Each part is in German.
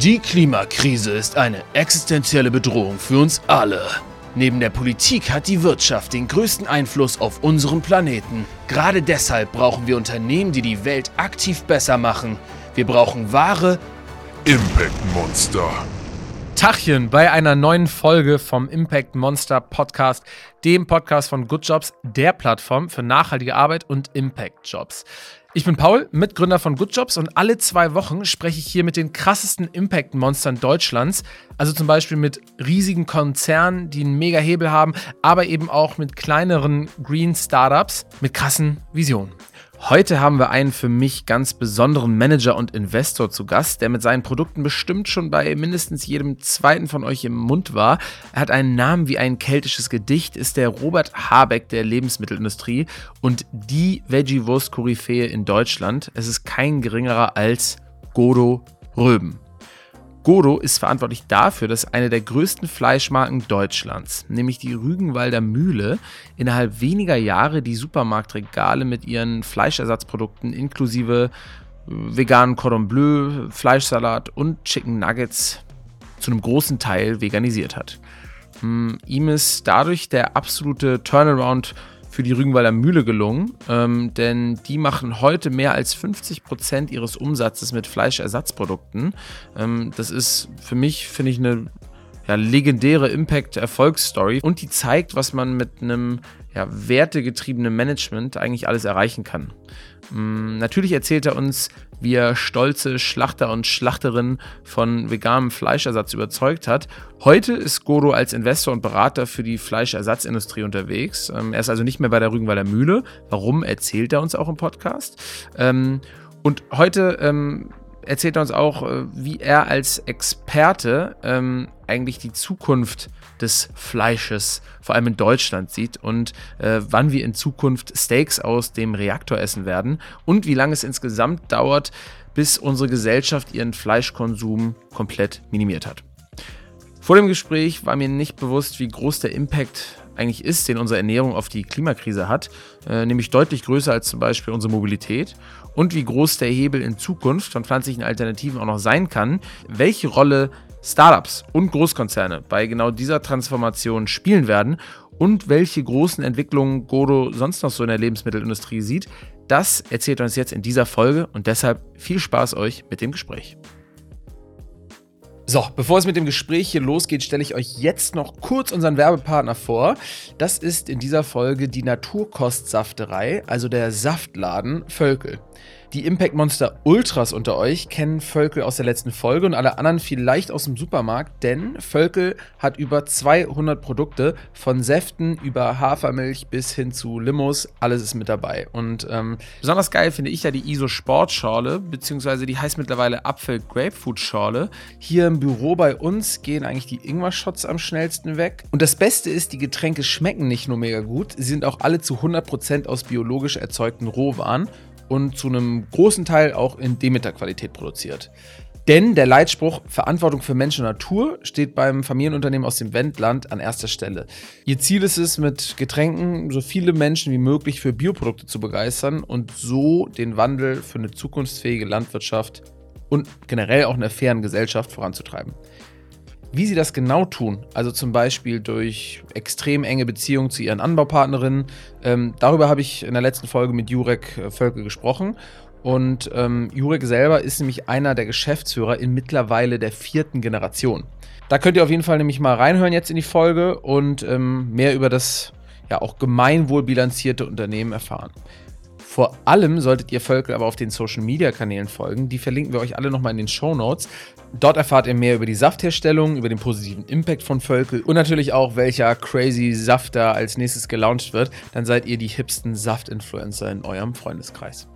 Die Klimakrise ist eine existenzielle Bedrohung für uns alle. Neben der Politik hat die Wirtschaft den größten Einfluss auf unseren Planeten. Gerade deshalb brauchen wir Unternehmen, die die Welt aktiv besser machen. Wir brauchen wahre Impact Monster. Tachchen bei einer neuen Folge vom Impact Monster Podcast, dem Podcast von Good Jobs, der Plattform für nachhaltige Arbeit und Impact Jobs. Ich bin Paul, Mitgründer von Good Jobs und alle zwei Wochen spreche ich hier mit den krassesten Impact-Monstern Deutschlands. Also zum Beispiel mit riesigen Konzernen, die einen mega Hebel haben, aber eben auch mit kleineren Green Startups mit krassen Visionen. Heute haben wir einen für mich ganz besonderen Manager und Investor zu Gast, der mit seinen Produkten bestimmt schon bei mindestens jedem zweiten von euch im Mund war. Er hat einen Namen wie ein keltisches Gedicht, ist der Robert Habeck der Lebensmittelindustrie und die Veggie-Wurst-Koryphäe in Deutschland. Es ist kein geringerer als Godo Röben. Godo ist verantwortlich dafür, dass eine der größten Fleischmarken Deutschlands, nämlich die Rügenwalder Mühle, innerhalb weniger Jahre die Supermarktregale mit ihren Fleischersatzprodukten inklusive äh, veganen Cordon Bleu, Fleischsalat und Chicken Nuggets zu einem großen Teil veganisiert hat. Hm, ihm ist dadurch der absolute Turnaround für die Rügenwalder Mühle gelungen, ähm, denn die machen heute mehr als 50 Prozent ihres Umsatzes mit Fleischersatzprodukten. Ähm, das ist für mich, finde ich, eine ja, legendäre Impact-Erfolgsstory und die zeigt, was man mit einem ja, wertegetriebenen Management eigentlich alles erreichen kann. Ähm, natürlich erzählt er uns, wie er stolze Schlachter und Schlachterinnen von veganem Fleischersatz überzeugt hat. Heute ist Godo als Investor und Berater für die Fleischersatzindustrie unterwegs. Ähm, er ist also nicht mehr bei der Rügenwalder Mühle. Warum erzählt er uns auch im Podcast? Ähm, und heute ähm, erzählt er uns auch, äh, wie er als Experte eigentlich die Zukunft des Fleisches, vor allem in Deutschland, sieht und äh, wann wir in Zukunft Steaks aus dem Reaktor essen werden und wie lange es insgesamt dauert, bis unsere Gesellschaft ihren Fleischkonsum komplett minimiert hat. Vor dem Gespräch war mir nicht bewusst, wie groß der Impact eigentlich ist, den unsere Ernährung auf die Klimakrise hat, äh, nämlich deutlich größer als zum Beispiel unsere Mobilität und wie groß der Hebel in Zukunft von pflanzlichen Alternativen auch noch sein kann, welche Rolle Startups und Großkonzerne bei genau dieser Transformation spielen werden und welche großen Entwicklungen Godo sonst noch so in der Lebensmittelindustrie sieht, das erzählt uns jetzt in dieser Folge und deshalb viel Spaß euch mit dem Gespräch. So, bevor es mit dem Gespräch hier losgeht, stelle ich euch jetzt noch kurz unseren Werbepartner vor. Das ist in dieser Folge die Naturkostsafterei, also der Saftladen Völkel. Die Impact Monster Ultras unter euch kennen Völkel aus der letzten Folge und alle anderen vielleicht aus dem Supermarkt, denn Völkel hat über 200 Produkte, von Säften über Hafermilch bis hin zu Limos, alles ist mit dabei. Und ähm, besonders geil finde ich ja die ISO Sportschorle, beziehungsweise die heißt mittlerweile Apfel Grapefruit Schorle. Hier im Büro bei uns gehen eigentlich die Ingwer-Shots am schnellsten weg. Und das Beste ist, die Getränke schmecken nicht nur mega gut, sie sind auch alle zu 100% aus biologisch erzeugten Rohwaren und zu einem großen Teil auch in Demeter-Qualität produziert. Denn der Leitspruch Verantwortung für Mensch und Natur steht beim Familienunternehmen aus dem Wendland an erster Stelle. Ihr Ziel ist es, mit Getränken so viele Menschen wie möglich für Bioprodukte zu begeistern und so den Wandel für eine zukunftsfähige Landwirtschaft und generell auch eine fairen Gesellschaft voranzutreiben. Wie sie das genau tun, also zum Beispiel durch extrem enge Beziehungen zu ihren Anbaupartnerinnen, ähm, darüber habe ich in der letzten Folge mit Jurek äh, Völke gesprochen. Und ähm, Jurek selber ist nämlich einer der Geschäftsführer in mittlerweile der vierten Generation. Da könnt ihr auf jeden Fall nämlich mal reinhören jetzt in die Folge und ähm, mehr über das ja auch gemeinwohlbilanzierte Unternehmen erfahren. Vor allem solltet ihr Völkel aber auf den Social Media Kanälen folgen. Die verlinken wir euch alle nochmal in den Show Notes. Dort erfahrt ihr mehr über die Saftherstellung, über den positiven Impact von Völkel und natürlich auch, welcher crazy Saft da als nächstes gelauncht wird. Dann seid ihr die hipsten Saft-Influencer in eurem Freundeskreis.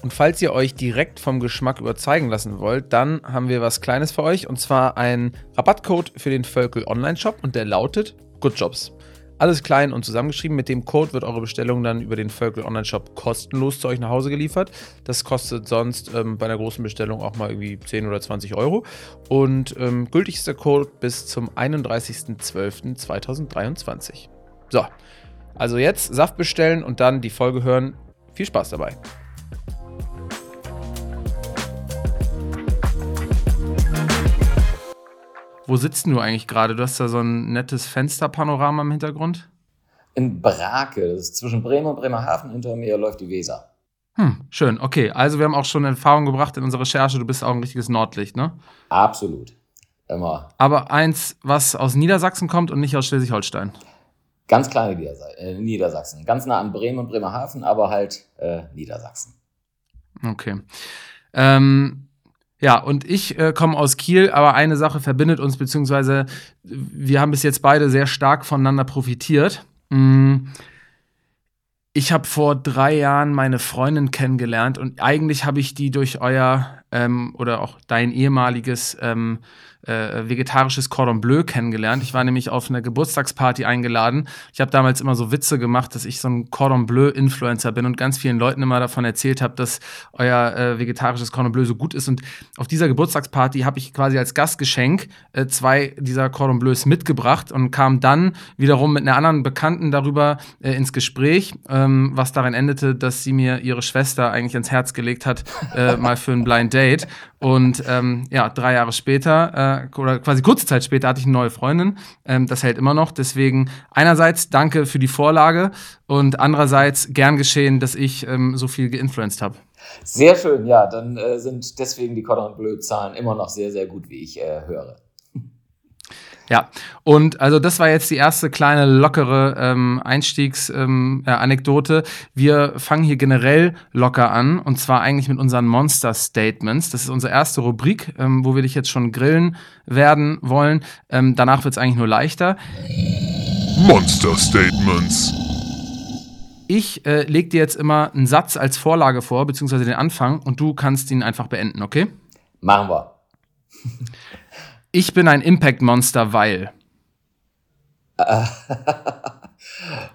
Und falls ihr euch direkt vom Geschmack überzeugen lassen wollt, dann haben wir was Kleines für euch und zwar einen Rabattcode für den Völkel Online-Shop und der lautet Good Jobs. Alles klein und zusammengeschrieben. Mit dem Code wird eure Bestellung dann über den Völkel Online-Shop kostenlos zu euch nach Hause geliefert. Das kostet sonst ähm, bei einer großen Bestellung auch mal irgendwie 10 oder 20 Euro. Und ähm, gültig ist der Code bis zum 31.12.2023. So, also jetzt Saft bestellen und dann die Folge hören. Viel Spaß dabei. Wo sitzt du eigentlich gerade? Du hast da so ein nettes Fensterpanorama im Hintergrund. In Brake, das ist zwischen Bremen und Bremerhaven. Hinter mir läuft die Weser. Hm, schön. Okay, also wir haben auch schon Erfahrung gebracht in unserer Recherche. Du bist auch ein richtiges Nordlicht, ne? Absolut. Immer. Aber eins, was aus Niedersachsen kommt und nicht aus Schleswig-Holstein. Ganz kleine Niedersa äh, Niedersachsen. Ganz nah an Bremen und Bremerhaven, aber halt äh, Niedersachsen. Okay. Ähm, ja, und ich äh, komme aus Kiel, aber eine Sache verbindet uns, beziehungsweise wir haben bis jetzt beide sehr stark voneinander profitiert. Mm. Ich habe vor drei Jahren meine Freundin kennengelernt und eigentlich habe ich die durch euer ähm, oder auch dein ehemaliges ähm, äh, vegetarisches Cordon Bleu kennengelernt. Ich war nämlich auf eine Geburtstagsparty eingeladen. Ich habe damals immer so Witze gemacht, dass ich so ein Cordon Bleu-Influencer bin und ganz vielen Leuten immer davon erzählt habe, dass euer äh, vegetarisches Cordon Bleu so gut ist. Und auf dieser Geburtstagsparty habe ich quasi als Gastgeschenk äh, zwei dieser Cordon Bleus mitgebracht und kam dann wiederum mit einer anderen Bekannten darüber äh, ins Gespräch, ähm, was darin endete, dass sie mir ihre Schwester eigentlich ans Herz gelegt hat, äh, mal für ein Blind Date. Und ähm, ja, drei Jahre später, oder quasi kurze Zeit später, hatte ich eine neue Freundin. Ähm, das hält immer noch. Deswegen einerseits danke für die Vorlage und andererseits gern geschehen, dass ich ähm, so viel geinfluenced habe. Sehr schön, ja. Dann äh, sind deswegen die Cordon Bleu-Zahlen immer noch sehr, sehr gut, wie ich äh, höre. Ja, und also das war jetzt die erste kleine lockere ähm, Einstiegsanekdote. Ähm, Wir fangen hier generell locker an und zwar eigentlich mit unseren Monster Statements. Das ist unsere erste Rubrik, ähm, wo wir dich jetzt schon grillen werden wollen. Ähm, danach wird es eigentlich nur leichter. Monster Statements. Ich äh, leg dir jetzt immer einen Satz als Vorlage vor, beziehungsweise den Anfang, und du kannst ihn einfach beenden, okay? Machen wir. Ich bin ein Impact-Monster, weil.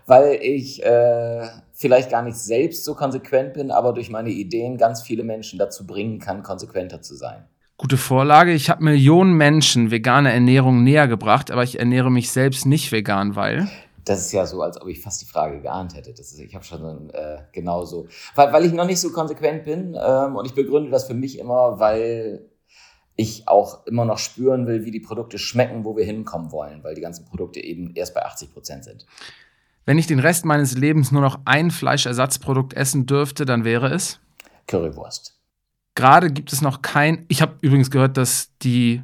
weil ich äh, vielleicht gar nicht selbst so konsequent bin, aber durch meine Ideen ganz viele Menschen dazu bringen kann, konsequenter zu sein. Gute Vorlage. Ich habe Millionen Menschen vegane Ernährung näher gebracht, aber ich ernähre mich selbst nicht vegan, weil. Das ist ja so, als ob ich fast die Frage geahnt hätte. Das ist, ich habe schon äh, genauso. Weil, weil ich noch nicht so konsequent bin ähm, und ich begründe das für mich immer, weil ich auch immer noch spüren will, wie die Produkte schmecken, wo wir hinkommen wollen, weil die ganzen Produkte eben erst bei 80 Prozent sind. Wenn ich den Rest meines Lebens nur noch ein Fleischersatzprodukt essen dürfte, dann wäre es? Currywurst. Gerade gibt es noch kein. Ich habe übrigens gehört, dass die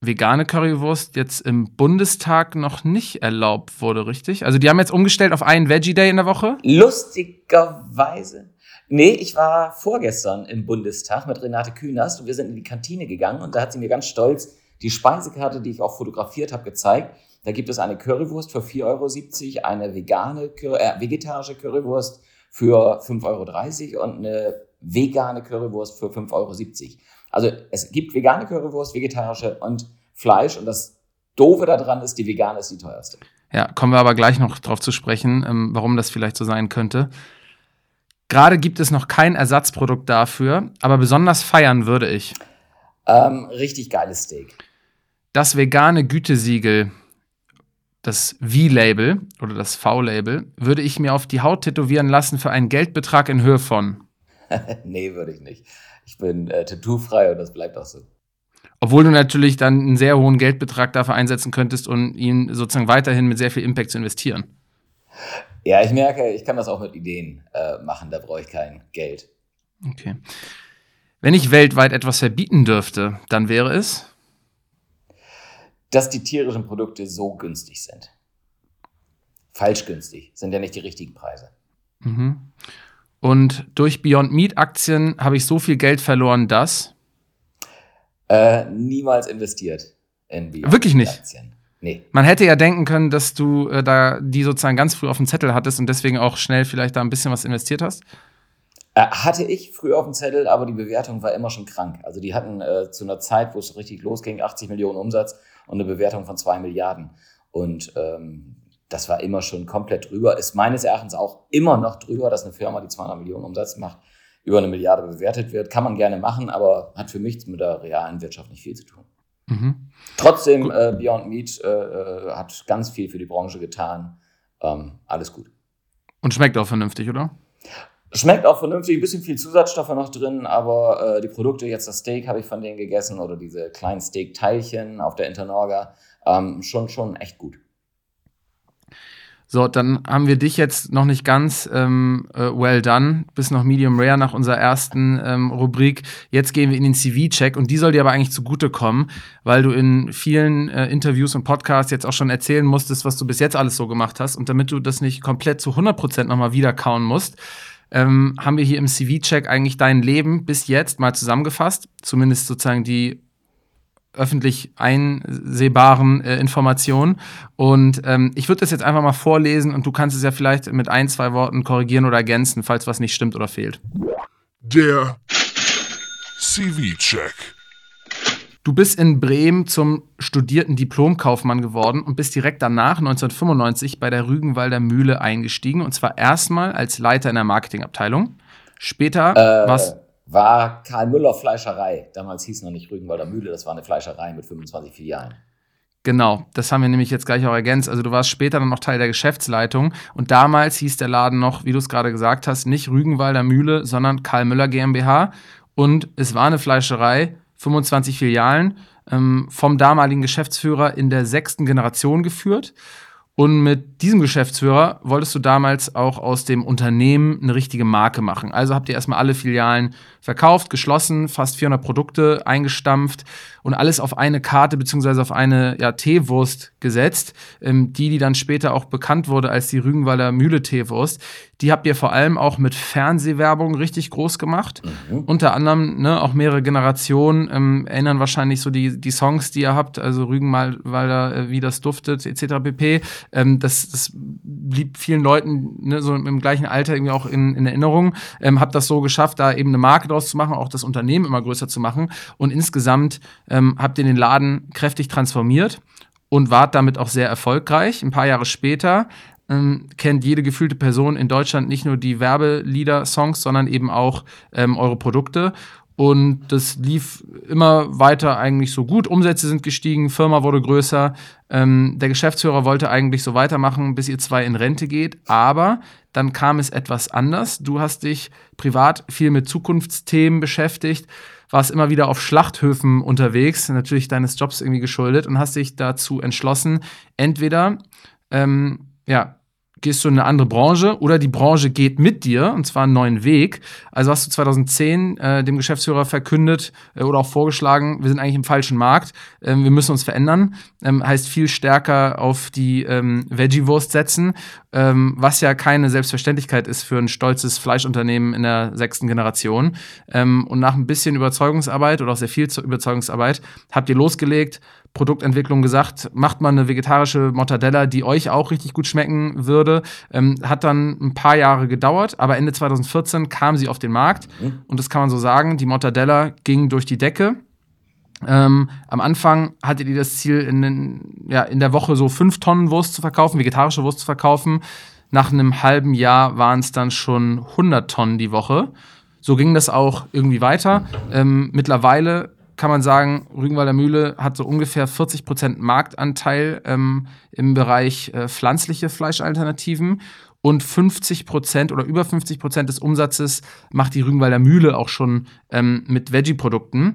vegane Currywurst jetzt im Bundestag noch nicht erlaubt wurde, richtig? Also die haben jetzt umgestellt auf einen Veggie Day in der Woche? Lustigerweise Nee, ich war vorgestern im Bundestag mit Renate Künast und wir sind in die Kantine gegangen und da hat sie mir ganz stolz die Speisekarte, die ich auch fotografiert habe, gezeigt. Da gibt es eine Currywurst für 4,70 Euro, eine vegane, äh, vegetarische Currywurst für 5,30 Euro und eine vegane Currywurst für 5,70 Euro. Also es gibt vegane Currywurst, vegetarische und Fleisch und das Doofe daran ist, die vegane ist die teuerste. Ja, kommen wir aber gleich noch drauf zu sprechen, ähm, warum das vielleicht so sein könnte. Gerade gibt es noch kein Ersatzprodukt dafür, aber besonders feiern würde ich. Ähm, richtig geiles Steak. Das vegane Gütesiegel, das V-Label oder das V-Label, würde ich mir auf die Haut tätowieren lassen für einen Geldbetrag in Höhe von. nee, würde ich nicht. Ich bin äh, tattoofrei und das bleibt auch so. Obwohl du natürlich dann einen sehr hohen Geldbetrag dafür einsetzen könntest, um ihn sozusagen weiterhin mit sehr viel Impact zu investieren. Ja, ich merke, ich kann das auch mit Ideen äh, machen, da brauche ich kein Geld. Okay. Wenn ich weltweit etwas verbieten dürfte, dann wäre es? Dass die tierischen Produkte so günstig sind. Falsch günstig, sind ja nicht die richtigen Preise. Mhm. Und durch Beyond Meat Aktien habe ich so viel Geld verloren, dass? Äh, niemals investiert in Beyond Wirklich nicht? Aktien. Nee. Man hätte ja denken können, dass du äh, da die sozusagen ganz früh auf dem Zettel hattest und deswegen auch schnell vielleicht da ein bisschen was investiert hast. Äh, hatte ich früh auf dem Zettel, aber die Bewertung war immer schon krank. Also die hatten äh, zu einer Zeit, wo es richtig losging, 80 Millionen Umsatz und eine Bewertung von 2 Milliarden. Und ähm, das war immer schon komplett drüber. Ist meines Erachtens auch immer noch drüber, dass eine Firma, die 200 Millionen Umsatz macht, über eine Milliarde bewertet wird. Kann man gerne machen, aber hat für mich mit der realen Wirtschaft nicht viel zu tun. Mhm. Trotzdem, äh, Beyond Meat äh, äh, hat ganz viel für die Branche getan. Ähm, alles gut. Und schmeckt auch vernünftig, oder? Schmeckt auch vernünftig, ein bisschen viel Zusatzstoffe noch drin, aber äh, die Produkte, jetzt das Steak habe ich von denen gegessen oder diese kleinen Steak-Teilchen auf der Internorga, ähm, schon, schon echt gut. So, dann haben wir dich jetzt noch nicht ganz ähm, äh, well done, bis noch Medium Rare nach unserer ersten ähm, Rubrik. Jetzt gehen wir in den CV-Check und die soll dir aber eigentlich zugutekommen, weil du in vielen äh, Interviews und Podcasts jetzt auch schon erzählen musstest, was du bis jetzt alles so gemacht hast. Und damit du das nicht komplett zu 100% nochmal wiederkauen musst, ähm, haben wir hier im CV-Check eigentlich dein Leben bis jetzt mal zusammengefasst. Zumindest sozusagen die öffentlich einsehbaren äh, Informationen. Und ähm, ich würde das jetzt einfach mal vorlesen und du kannst es ja vielleicht mit ein, zwei Worten korrigieren oder ergänzen, falls was nicht stimmt oder fehlt. Der CV-Check. Du bist in Bremen zum studierten Diplomkaufmann geworden und bist direkt danach 1995 bei der Rügenwalder Mühle eingestiegen und zwar erstmal als Leiter in der Marketingabteilung. Später Äh, was war Karl Müller Fleischerei. Damals hieß noch nicht Rügenwalder Mühle, das war eine Fleischerei mit 25 Filialen. Genau, das haben wir nämlich jetzt gleich auch ergänzt. Also du warst später dann noch Teil der Geschäftsleitung und damals hieß der Laden noch, wie du es gerade gesagt hast, nicht Rügenwalder Mühle, sondern Karl Müller GmbH und es war eine Fleischerei, 25 Filialen, ähm, vom damaligen Geschäftsführer in der sechsten Generation geführt. Und mit diesem Geschäftsführer wolltest du damals auch aus dem Unternehmen eine richtige Marke machen. Also habt ihr erstmal alle Filialen verkauft, geschlossen, fast 400 Produkte eingestampft und alles auf eine Karte beziehungsweise auf eine ja, Teewurst gesetzt, ähm, die, die dann später auch bekannt wurde als die Rügenwalder Mühle Teewurst. Die habt ihr vor allem auch mit Fernsehwerbung richtig groß gemacht. Mhm. Unter anderem ne, auch mehrere Generationen ähm, erinnern wahrscheinlich so die, die Songs, die ihr habt, also Rügenwalder, äh, wie das duftet, etc. pp. Ähm, das, das blieb vielen Leuten ne, so im gleichen Alter irgendwie auch in, in Erinnerung. Ähm, habt das so geschafft, da eben eine Marke draus zu machen, auch das Unternehmen immer größer zu machen. Und insgesamt ähm, habt ihr den Laden kräftig transformiert und wart damit auch sehr erfolgreich. Ein paar Jahre später ähm, kennt jede gefühlte Person in Deutschland nicht nur die Werbelieder-Songs, sondern eben auch ähm, eure Produkte. Und das lief immer weiter eigentlich so gut. Umsätze sind gestiegen, Firma wurde größer. Ähm, der Geschäftsführer wollte eigentlich so weitermachen, bis ihr zwei in Rente geht. Aber dann kam es etwas anders. Du hast dich privat viel mit Zukunftsthemen beschäftigt, warst immer wieder auf Schlachthöfen unterwegs, natürlich deines Jobs irgendwie geschuldet, und hast dich dazu entschlossen, entweder ähm, ja, gehst du in eine andere Branche oder die Branche geht mit dir und zwar einen neuen Weg. Also hast du 2010 äh, dem Geschäftsführer verkündet äh, oder auch vorgeschlagen, wir sind eigentlich im falschen Markt, ähm, wir müssen uns verändern. Ähm, heißt viel stärker auf die ähm, Veggie-Wurst setzen, ähm, was ja keine Selbstverständlichkeit ist für ein stolzes Fleischunternehmen in der sechsten Generation. Ähm, und nach ein bisschen Überzeugungsarbeit oder auch sehr viel Überzeugungsarbeit habt ihr losgelegt, Produktentwicklung gesagt, macht mal eine vegetarische Mortadella, die euch auch richtig gut schmecken würde. Ähm, hat dann ein paar Jahre gedauert, aber Ende 2014 kam sie auf den Markt Mhm. und das kann man so sagen, die Mortadella ging durch die Decke. Ähm, am Anfang hattet ihr das Ziel, in, den, ja, in der Woche so fünf Tonnen Wurst zu verkaufen, vegetarische Wurst zu verkaufen. Nach einem halben Jahr waren es dann schon 100 Tonnen die Woche. So ging das auch irgendwie weiter. Ähm, mittlerweile kann man sagen, Rügenwalder Mühle hat so ungefähr 40 Prozent Marktanteil ähm, im Bereich äh, pflanzliche Fleischalternativen. Und 50 Prozent oder über 50 Prozent des Umsatzes macht die Rügenwalder Mühle auch schon ähm, mit Veggie-Produkten.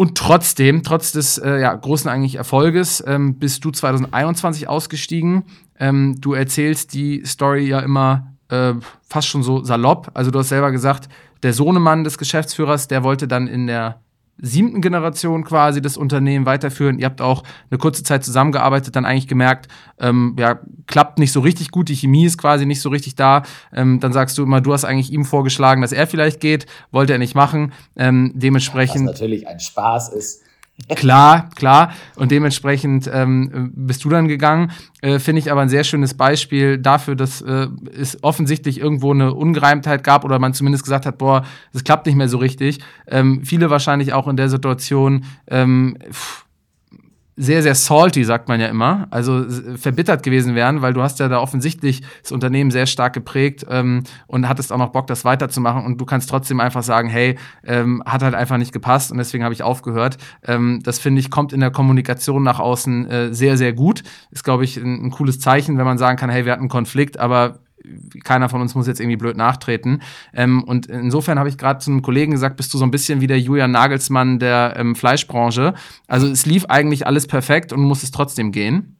Und trotzdem, trotz des äh, ja, großen eigentlich Erfolges, ähm, bist du 2021 ausgestiegen. Ähm, du erzählst die Story ja immer äh, fast schon so salopp. Also du hast selber gesagt, der Sohnemann des Geschäftsführers, der wollte dann in der siebten Generation quasi das Unternehmen weiterführen. Ihr habt auch eine kurze Zeit zusammengearbeitet, dann eigentlich gemerkt, ähm, ja, klappt nicht so richtig gut, die Chemie ist quasi nicht so richtig da. Ähm, dann sagst du immer, du hast eigentlich ihm vorgeschlagen, dass er vielleicht geht, wollte er nicht machen. Ähm, Was dementsprechend natürlich ein Spaß ist. Klar, klar. Und dementsprechend ähm, bist du dann gegangen. Äh, Finde ich aber ein sehr schönes Beispiel dafür, dass äh, es offensichtlich irgendwo eine Ungereimtheit gab oder man zumindest gesagt hat, boah, das klappt nicht mehr so richtig. Ähm, viele wahrscheinlich auch in der Situation ähm, pff, sehr, sehr salty, sagt man ja immer, also verbittert gewesen wären, weil du hast ja da offensichtlich das Unternehmen sehr stark geprägt ähm, und hattest auch noch Bock, das weiterzumachen und du kannst trotzdem einfach sagen, hey, ähm, hat halt einfach nicht gepasst und deswegen habe ich aufgehört. Ähm, das finde ich, kommt in der Kommunikation nach außen äh, sehr, sehr gut. Ist, glaube ich, ein, ein cooles Zeichen, wenn man sagen kann, hey, wir hatten einen Konflikt, aber keiner von uns muss jetzt irgendwie blöd nachtreten. Ähm, und insofern habe ich gerade zu einem Kollegen gesagt, bist du so ein bisschen wie der Julian Nagelsmann der ähm, Fleischbranche. Also es lief eigentlich alles perfekt und muss es trotzdem gehen.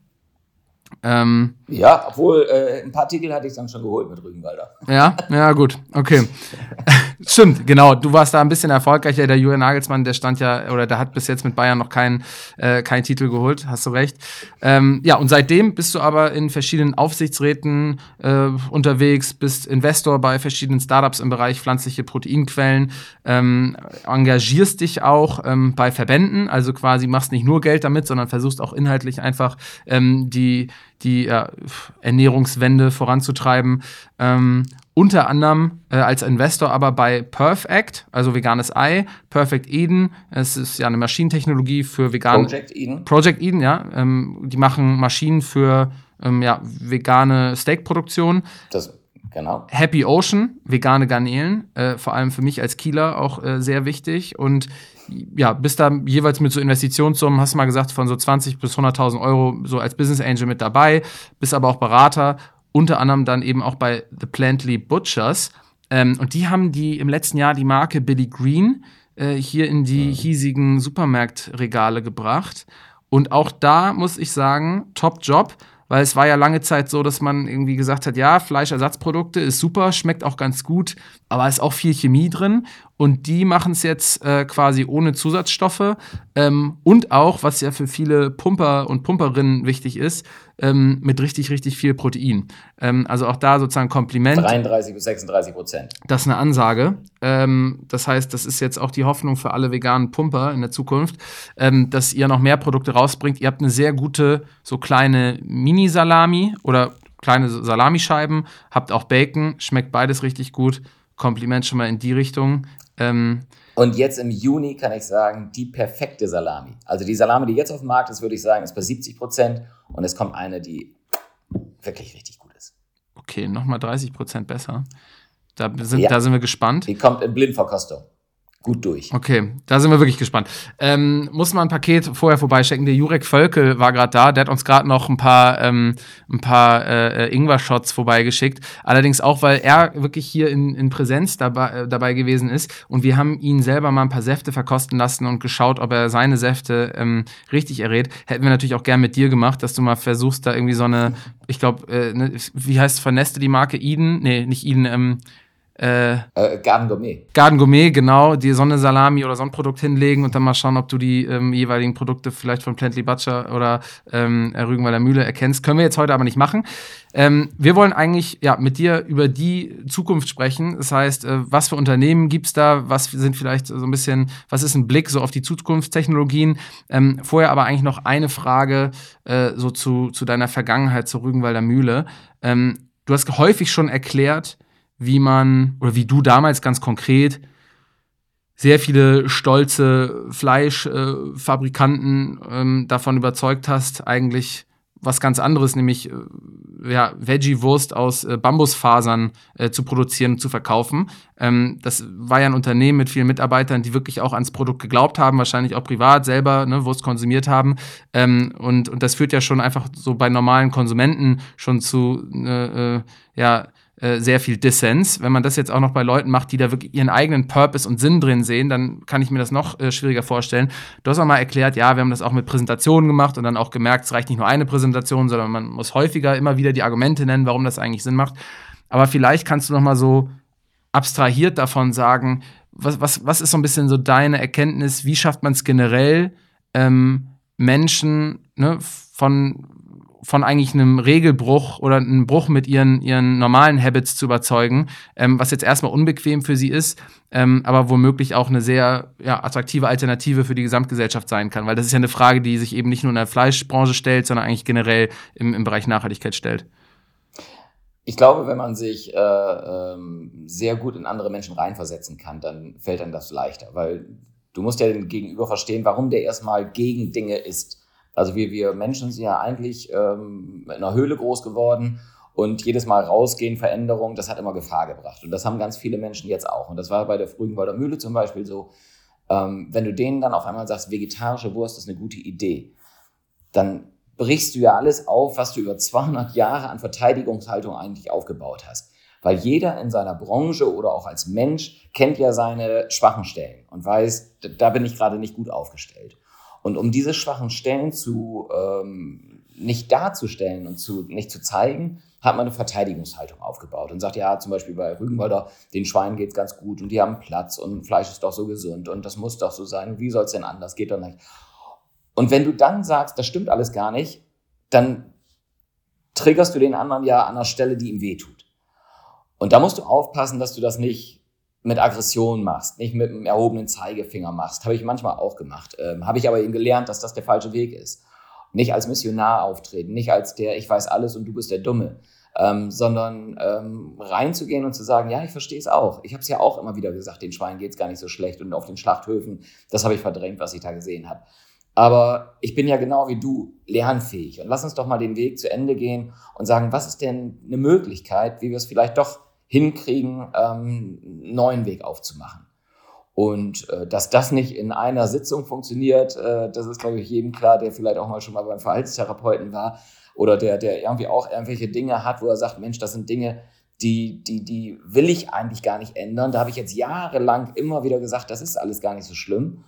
Ähm, ja, obwohl äh, ein paar Artikel hatte ich dann schon geholt mit Rügenwalder. Ja, ja, gut, okay. Stimmt, genau. Du warst da ein bisschen erfolgreicher. Der Julian Nagelsmann, der stand ja, oder der hat bis jetzt mit Bayern noch keinen äh, keinen Titel geholt, hast du recht. Ähm, ja, und seitdem bist du aber in verschiedenen Aufsichtsräten äh, unterwegs, bist Investor bei verschiedenen Startups im Bereich pflanzliche Proteinquellen, ähm, engagierst dich auch ähm, bei Verbänden, also quasi machst nicht nur Geld damit, sondern versuchst auch inhaltlich einfach ähm, die die äh, Ernährungswende voranzutreiben. Ähm, unter anderem äh, als Investor aber bei Perfect, also veganes Ei, Perfect Eden. Es ist ja eine Maschinentechnologie für vegane. Project Eden. Project Eden, ja. Ähm, die machen Maschinen für ähm, ja, vegane Steakproduktion. Das Genau. Happy Ocean, vegane Garnelen, äh, vor allem für mich als Kieler auch äh, sehr wichtig. Und ja, bist da jeweils mit so Investitionssummen, hast du mal gesagt, von so 20 bis 100.000 Euro so als Business Angel mit dabei, bist aber auch Berater unter anderem dann eben auch bei The Plantly Butchers. Ähm, und die haben die im letzten Jahr die Marke Billy Green äh, hier in die mhm. hiesigen Supermarktregale gebracht. Und auch da muss ich sagen, top Job, weil es war ja lange Zeit so, dass man irgendwie gesagt hat, ja, Fleischersatzprodukte ist super, schmeckt auch ganz gut, aber ist auch viel Chemie drin. Und die machen es jetzt äh, quasi ohne Zusatzstoffe ähm, und auch, was ja für viele Pumper und Pumperinnen wichtig ist, ähm, mit richtig, richtig viel Protein. Ähm, also auch da sozusagen Kompliment. 33 bis 36 Prozent. Das ist eine Ansage. Ähm, das heißt, das ist jetzt auch die Hoffnung für alle veganen Pumper in der Zukunft, ähm, dass ihr noch mehr Produkte rausbringt. Ihr habt eine sehr gute, so kleine Mini-Salami oder kleine Salamischeiben, habt auch Bacon, schmeckt beides richtig gut. Kompliment schon mal in die Richtung. Ähm, und jetzt im Juni kann ich sagen, die perfekte Salami. Also die Salami, die jetzt auf dem Markt ist, würde ich sagen, ist bei 70 Prozent. Und es kommt eine, die wirklich richtig gut ist. Okay, nochmal 30 Prozent besser. Da sind, ja. da sind wir gespannt. Die kommt in Blindverkostung gut durch. Okay, da sind wir wirklich gespannt. Ähm, muss man ein Paket vorher vorbeischicken. Der Jurek Völkel war gerade da, der hat uns gerade noch ein paar, ähm, ein paar äh, äh, Ingwer-Shots vorbeigeschickt. Allerdings auch, weil er wirklich hier in, in Präsenz dabei, äh, dabei gewesen ist und wir haben ihn selber mal ein paar Säfte verkosten lassen und geschaut, ob er seine Säfte ähm, richtig errät. Hätten wir natürlich auch gern mit dir gemacht, dass du mal versuchst, da irgendwie so eine, ich glaube, äh, ne, wie heißt Verneste die Marke Eden? Nee, nicht Eden, ähm, äh, äh, Garden Gourmet. Garden Gourmet, genau, dir so eine Salami oder so ein Produkt hinlegen und dann mal schauen, ob du die ähm, jeweiligen Produkte vielleicht von Plantly Butcher oder ähm, Rügenwalder Mühle erkennst. Können wir jetzt heute aber nicht machen. Ähm, wir wollen eigentlich ja, mit dir über die Zukunft sprechen. Das heißt, äh, was für Unternehmen gibt es da? Was sind vielleicht so ein bisschen, was ist ein Blick so auf die Zukunftstechnologien? Ähm, vorher aber eigentlich noch eine Frage äh, so zu, zu deiner Vergangenheit zur Rügenwalder Mühle. Ähm, du hast häufig schon erklärt, wie man, oder wie du damals ganz konkret, sehr viele stolze Fleischfabrikanten äh, ähm, davon überzeugt hast, eigentlich was ganz anderes, nämlich äh, ja, Veggie-Wurst aus äh, Bambusfasern äh, zu produzieren und zu verkaufen. Ähm, das war ja ein Unternehmen mit vielen Mitarbeitern, die wirklich auch ans Produkt geglaubt haben, wahrscheinlich auch privat selber ne, Wurst konsumiert haben. Ähm, und, und das führt ja schon einfach so bei normalen Konsumenten schon zu äh, äh ja, äh, sehr viel Dissens. Wenn man das jetzt auch noch bei Leuten macht, die da wirklich ihren eigenen Purpose und Sinn drin sehen, dann kann ich mir das noch äh, schwieriger vorstellen. Du hast auch mal erklärt, ja, wir haben das auch mit Präsentationen gemacht und dann auch gemerkt, es reicht nicht nur eine Präsentation, sondern man muss häufiger immer wieder die Argumente nennen, warum das eigentlich Sinn macht. Aber vielleicht kannst du noch mal so abstrahiert davon sagen, was, was, was ist so ein bisschen so deine Erkenntnis, wie schafft man es generell, ähm, Menschen ne, von von eigentlich einem Regelbruch oder einem Bruch mit ihren, ihren normalen Habits zu überzeugen, ähm, was jetzt erstmal unbequem für sie ist, ähm, aber womöglich auch eine sehr ja, attraktive Alternative für die Gesamtgesellschaft sein kann. Weil das ist ja eine Frage, die sich eben nicht nur in der Fleischbranche stellt, sondern eigentlich generell im, im Bereich Nachhaltigkeit stellt. Ich glaube, wenn man sich äh, ähm, sehr gut in andere Menschen reinversetzen kann, dann fällt einem das leichter, weil du musst ja den Gegenüber verstehen, warum der erstmal gegen Dinge ist. Also wir, wir Menschen sind ja eigentlich ähm, in einer Höhle groß geworden und jedes Mal rausgehen, Veränderung, das hat immer Gefahr gebracht. Und das haben ganz viele Menschen jetzt auch. Und das war bei der Frügenwalder Mühle zum Beispiel so. Ähm, wenn du denen dann auf einmal sagst, vegetarische Wurst ist eine gute Idee, dann brichst du ja alles auf, was du über 200 Jahre an Verteidigungshaltung eigentlich aufgebaut hast. Weil jeder in seiner Branche oder auch als Mensch kennt ja seine schwachen Stellen und weiß, da bin ich gerade nicht gut aufgestellt. Und um diese schwachen Stellen zu ähm, nicht darzustellen und zu, nicht zu zeigen, hat man eine Verteidigungshaltung aufgebaut und sagt, ja, zum Beispiel bei Rügenwalder, den Schweinen geht's ganz gut und die haben Platz und Fleisch ist doch so gesund und das muss doch so sein. Wie soll's denn anders? Geht doch nicht. Und wenn du dann sagst, das stimmt alles gar nicht, dann triggerst du den anderen ja an einer Stelle, die ihm wehtut. Und da musst du aufpassen, dass du das nicht mit Aggression machst, nicht mit einem erhobenen Zeigefinger machst. Habe ich manchmal auch gemacht. Ähm, Habe ich aber eben gelernt, dass das der falsche Weg ist. Nicht als Missionar auftreten, nicht als der, ich weiß alles und du bist der Dumme, ähm, sondern ähm, reinzugehen und zu sagen, ja, ich verstehe es auch. Ich habe es ja auch immer wieder gesagt, den Schweinen geht's gar nicht so schlecht und auf den Schlachthöfen, das habe ich verdrängt, was ich da gesehen habe. Aber ich bin ja genau wie du lernfähig. Und lass uns doch mal den Weg zu Ende gehen und sagen, was ist denn eine Möglichkeit, wie wir es vielleicht doch hinkriegen, ähm, einen neuen Weg aufzumachen. Und äh, dass das nicht in einer Sitzung funktioniert, äh, das ist, glaube ich, jedem klar, der vielleicht auch mal schon mal beim Verhaltenstherapeuten war oder der, der irgendwie auch irgendwelche Dinge hat, wo er sagt, Mensch, das sind Dinge, die, die, die will ich eigentlich gar nicht ändern. Da habe ich jetzt jahrelang immer wieder gesagt, das ist alles gar nicht so schlimm.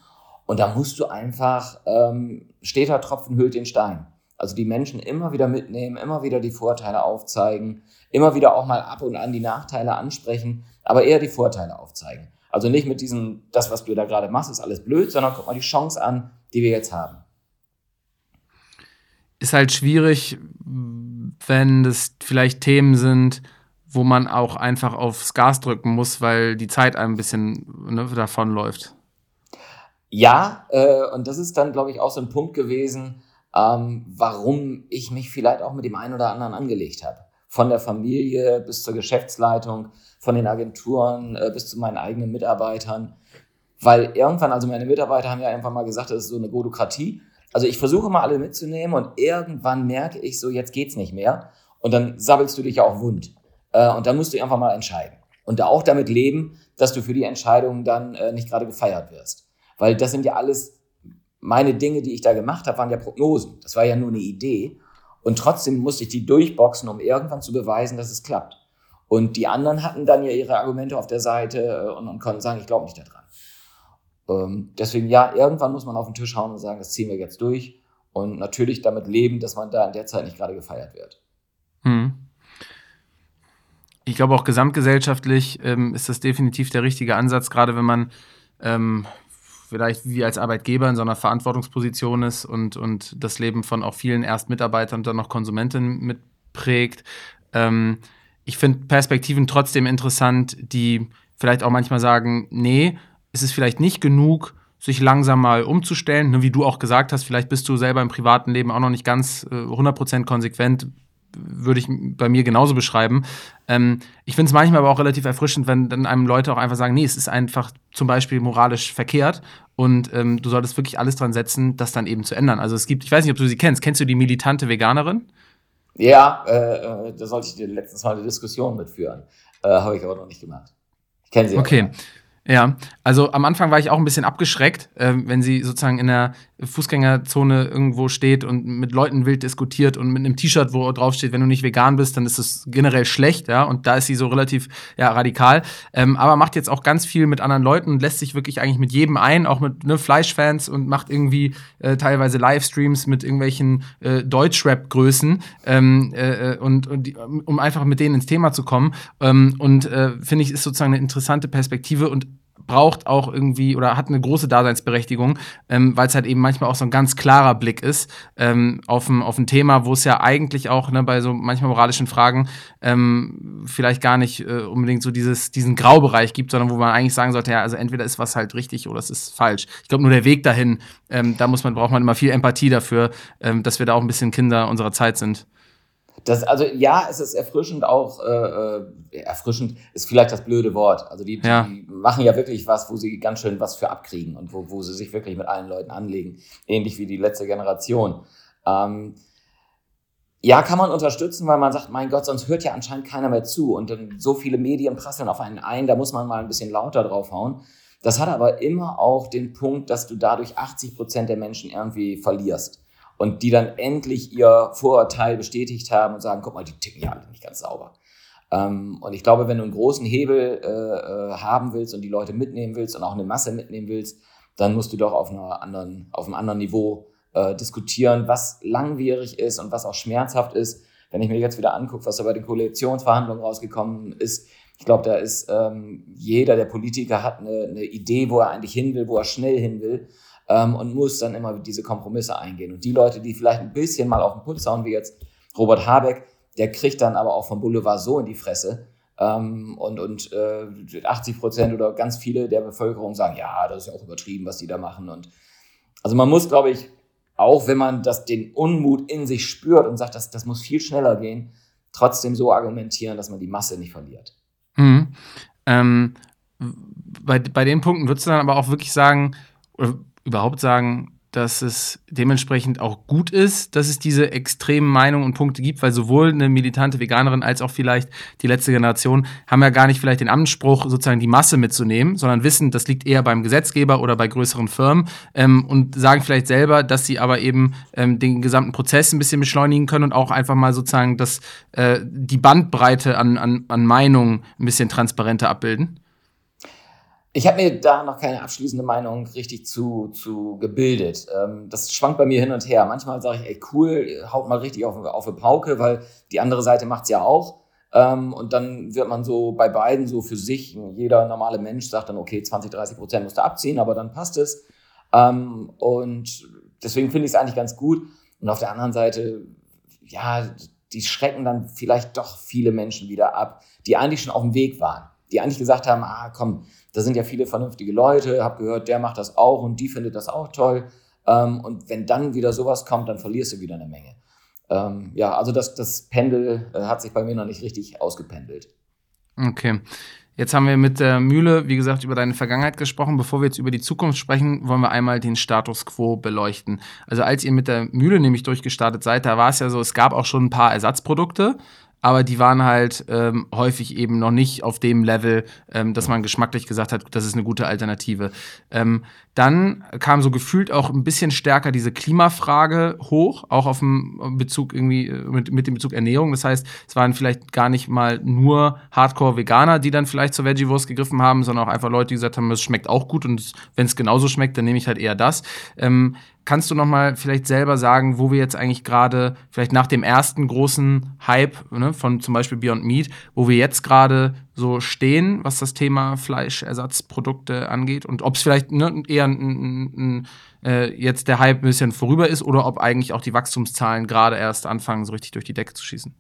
Und da musst du einfach, ähm, steter Tropfen hüllt den Stein. Also die Menschen immer wieder mitnehmen, immer wieder die Vorteile aufzeigen, immer wieder auch mal ab und an die Nachteile ansprechen, aber eher die Vorteile aufzeigen. Also nicht mit diesem, das, was du da gerade machst, ist alles blöd, sondern guck mal die Chance an, die wir jetzt haben. Ist halt schwierig, wenn das vielleicht Themen sind, wo man auch einfach aufs Gas drücken muss, weil die Zeit ein bisschen ne, davonläuft. Ja, äh, und das ist dann, glaube ich, auch so ein Punkt gewesen, ähm, warum ich mich vielleicht auch mit dem einen oder anderen angelegt habe. Von der Familie bis zur Geschäftsleitung, von den Agenturen äh, bis zu meinen eigenen Mitarbeitern. Weil irgendwann, also meine Mitarbeiter haben ja einfach mal gesagt, das ist so eine Godokratie. Also ich versuche mal alle mitzunehmen und irgendwann merke ich so, jetzt geht's nicht mehr. Und dann sabbelst du dich ja auch wund. Äh, und dann musst du einfach mal entscheiden. Und da auch damit leben, dass du für die Entscheidung dann äh, nicht gerade gefeiert wirst. Weil das sind ja alles meine Dinge, die ich da gemacht habe, waren ja Prognosen. Das war ja nur eine Idee. Und trotzdem musste ich die durchboxen, um irgendwann zu beweisen, dass es klappt. Und die anderen hatten dann ja ihre Argumente auf der Seite äh, und, und konnten sagen, ich glaube nicht daran. Ähm, deswegen ja, irgendwann muss man auf den Tisch hauen und sagen, das ziehen wir jetzt durch. Und natürlich damit leben, dass man da in der Zeit nicht gerade gefeiert wird. Hm. Ich glaube auch gesamtgesellschaftlich ähm, ist das definitiv der richtige Ansatz, gerade wenn man ähm, vielleicht wie als Arbeitgeber in so einer Verantwortungsposition ist und, und das Leben von auch vielen Erstmitarbeitern und dann noch Konsumentinnen mitprägt. Ähm, ich finde Perspektiven trotzdem interessant, die vielleicht auch manchmal sagen, nee, es ist vielleicht nicht genug, sich langsam mal umzustellen. Wie du auch gesagt hast, vielleicht bist du selber im privaten Leben auch noch nicht ganz äh, 100% konsequent, würde ich bei mir genauso beschreiben. Ähm, ich finde es manchmal aber auch relativ erfrischend, wenn dann einem Leute auch einfach sagen, nee, es ist einfach zum Beispiel moralisch verkehrt und ähm, du solltest wirklich alles dran setzen, das dann eben zu ändern. Also es gibt, ich weiß nicht, ob du sie kennst, kennst du die militante Veganerin? Ja, äh, äh da sollte ich dir letztens mal eine Diskussion mitführen. Äh, Habe ich aber noch nicht gemacht. Ich kenne sie. Okay. Auch. Ja, also am Anfang war ich auch ein bisschen abgeschreckt, äh, wenn sie sozusagen in der Fußgängerzone irgendwo steht und mit Leuten wild diskutiert und mit einem T-Shirt, wo drauf steht, wenn du nicht vegan bist, dann ist es generell schlecht, ja. Und da ist sie so relativ ja, radikal. Ähm, aber macht jetzt auch ganz viel mit anderen Leuten und lässt sich wirklich eigentlich mit jedem ein, auch mit ne, Fleischfans und macht irgendwie äh, teilweise Livestreams mit irgendwelchen äh, Deutschrap-Größen ähm, äh, und, und um einfach mit denen ins Thema zu kommen. Ähm, und äh, finde ich, ist sozusagen eine interessante Perspektive und braucht auch irgendwie oder hat eine große Daseinsberechtigung, ähm, weil es halt eben manchmal auch so ein ganz klarer Blick ist ähm, auf, ein, auf ein Thema, wo es ja eigentlich auch ne, bei so manchmal moralischen Fragen ähm, vielleicht gar nicht äh, unbedingt so dieses, diesen Graubereich gibt, sondern wo man eigentlich sagen sollte, ja, also entweder ist was halt richtig oder es ist falsch. Ich glaube, nur der Weg dahin, ähm, da muss man, braucht man immer viel Empathie dafür, ähm, dass wir da auch ein bisschen Kinder unserer Zeit sind. Das, also ja, es ist erfrischend auch, äh, äh, erfrischend ist vielleicht das blöde Wort. Also die, ja. die machen ja wirklich was, wo sie ganz schön was für abkriegen und wo, wo sie sich wirklich mit allen Leuten anlegen. Ähnlich wie die letzte Generation. Ähm, ja, kann man unterstützen, weil man sagt, mein Gott, sonst hört ja anscheinend keiner mehr zu und dann so viele Medien prasseln auf einen ein, da muss man mal ein bisschen lauter draufhauen. Das hat aber immer auch den Punkt, dass du dadurch 80 Prozent der Menschen irgendwie verlierst. Und die dann endlich ihr Vorurteil bestätigt haben und sagen, guck mal, die ticken ja alle nicht ganz sauber. Ähm, und ich glaube, wenn du einen großen Hebel äh, äh, haben willst und die Leute mitnehmen willst und auch eine Masse mitnehmen willst, dann musst du doch auf, einer anderen, auf einem anderen Niveau äh, diskutieren, was langwierig ist und was auch schmerzhaft ist. Wenn ich mir jetzt wieder angucke, was da bei den Koalitionsverhandlungen rausgekommen ist, ich glaube, da ist ähm, jeder der Politiker hat eine, eine, Idee, wo er eigentlich hin will, wo er schnell hin will ähm, und muss dann immer diese Kompromisse eingehen. Und die Leute, die vielleicht ein bisschen mal auf den Putz hauen, wie jetzt Robert Habeck, der kriegt dann aber auch vom Boulevard so in die Fresse. Ähm, und und äh, 80 Prozent oder ganz viele der Bevölkerung sagen, ja, das ist ja auch übertrieben, was die da machen. Und also man muss, glaube ich, auch wenn man das, den Unmut in sich spürt und sagt, das, das muss viel schneller gehen, trotzdem so argumentieren, dass man die Masse nicht verliert. Mhm. Ähm, bei, bei den Punkten würdest du dann aber auch wirklich sagen, überhaupt sagen, dass es dementsprechend auch gut ist, dass es diese extremen Meinungen und Punkte gibt, weil sowohl eine militante Veganerin als auch vielleicht die letzte Generation haben ja gar nicht vielleicht den Anspruch, sozusagen die Masse mitzunehmen, sondern wissen, das liegt eher beim Gesetzgeber oder bei größeren Firmen ähm, und sagen vielleicht selber, dass sie aber eben ähm, den gesamten Prozess ein bisschen beschleunigen können und auch einfach mal sozusagen das, äh, die Bandbreite an, an, an Meinungen ein bisschen transparenter abbilden. Ich habe mir da noch keine abschließende Meinung richtig zu, zu gebildet. Ähm, das schwankt bei mir hin und her. Manchmal sage ich, ey cool, haut mal richtig auf, auf eine Pauke, weil die andere Seite macht's ja auch. Ähm, und dann wird man so bei beiden so für sich, jeder normale Mensch sagt dann, okay, 20, 30 Prozent musst du abziehen, aber dann passt es. Ähm, und deswegen finde ich es eigentlich ganz gut. Und auf der anderen Seite, ja, die schrecken dann vielleicht doch viele Menschen wieder ab, die eigentlich schon auf dem Weg waren. Die eigentlich gesagt haben, ah komm, da sind ja viele vernünftige Leute, habe gehört, der macht das auch und die findet das auch toll. Ähm, und wenn dann wieder sowas kommt, dann verlierst du wieder eine Menge. Ähm, ja, also das, das Pendel äh, hat sich bei mir noch nicht richtig ausgependelt. Okay. Jetzt haben wir mit der Mühle, wie gesagt, über deine Vergangenheit gesprochen. Bevor wir jetzt über die Zukunft sprechen, wollen wir einmal den Status quo beleuchten. Also als ihr mit der Mühle nämlich durchgestartet seid, da war es ja so, es gab auch schon ein paar Ersatzprodukte aber die waren halt ähm, häufig eben noch nicht auf dem Level, ähm, dass man geschmacklich gesagt hat, das ist eine gute Alternative. Ähm, dann kam so gefühlt auch ein bisschen stärker diese Klimafrage hoch, auch auf dem Bezug irgendwie äh, mit, mit dem Bezug Ernährung. Das heißt, es waren vielleicht gar nicht mal nur Hardcore-Veganer, die dann vielleicht zur Veggie-Wurst gegriffen haben, sondern auch einfach Leute, die gesagt haben, es schmeckt auch gut und wenn es genauso schmeckt, dann nehme ich halt eher das. Ähm, Kannst du noch mal vielleicht selber sagen, wo wir jetzt eigentlich gerade, vielleicht nach dem ersten großen Hype ne, von zum Beispiel Beyond Meat, wo wir jetzt gerade so stehen, was das Thema Fleischersatzprodukte angeht und ob es vielleicht ne, eher ein, ein, ein, äh, jetzt der Hype ein bisschen vorüber ist oder ob eigentlich auch die Wachstumszahlen gerade erst anfangen, so richtig durch die Decke zu schießen?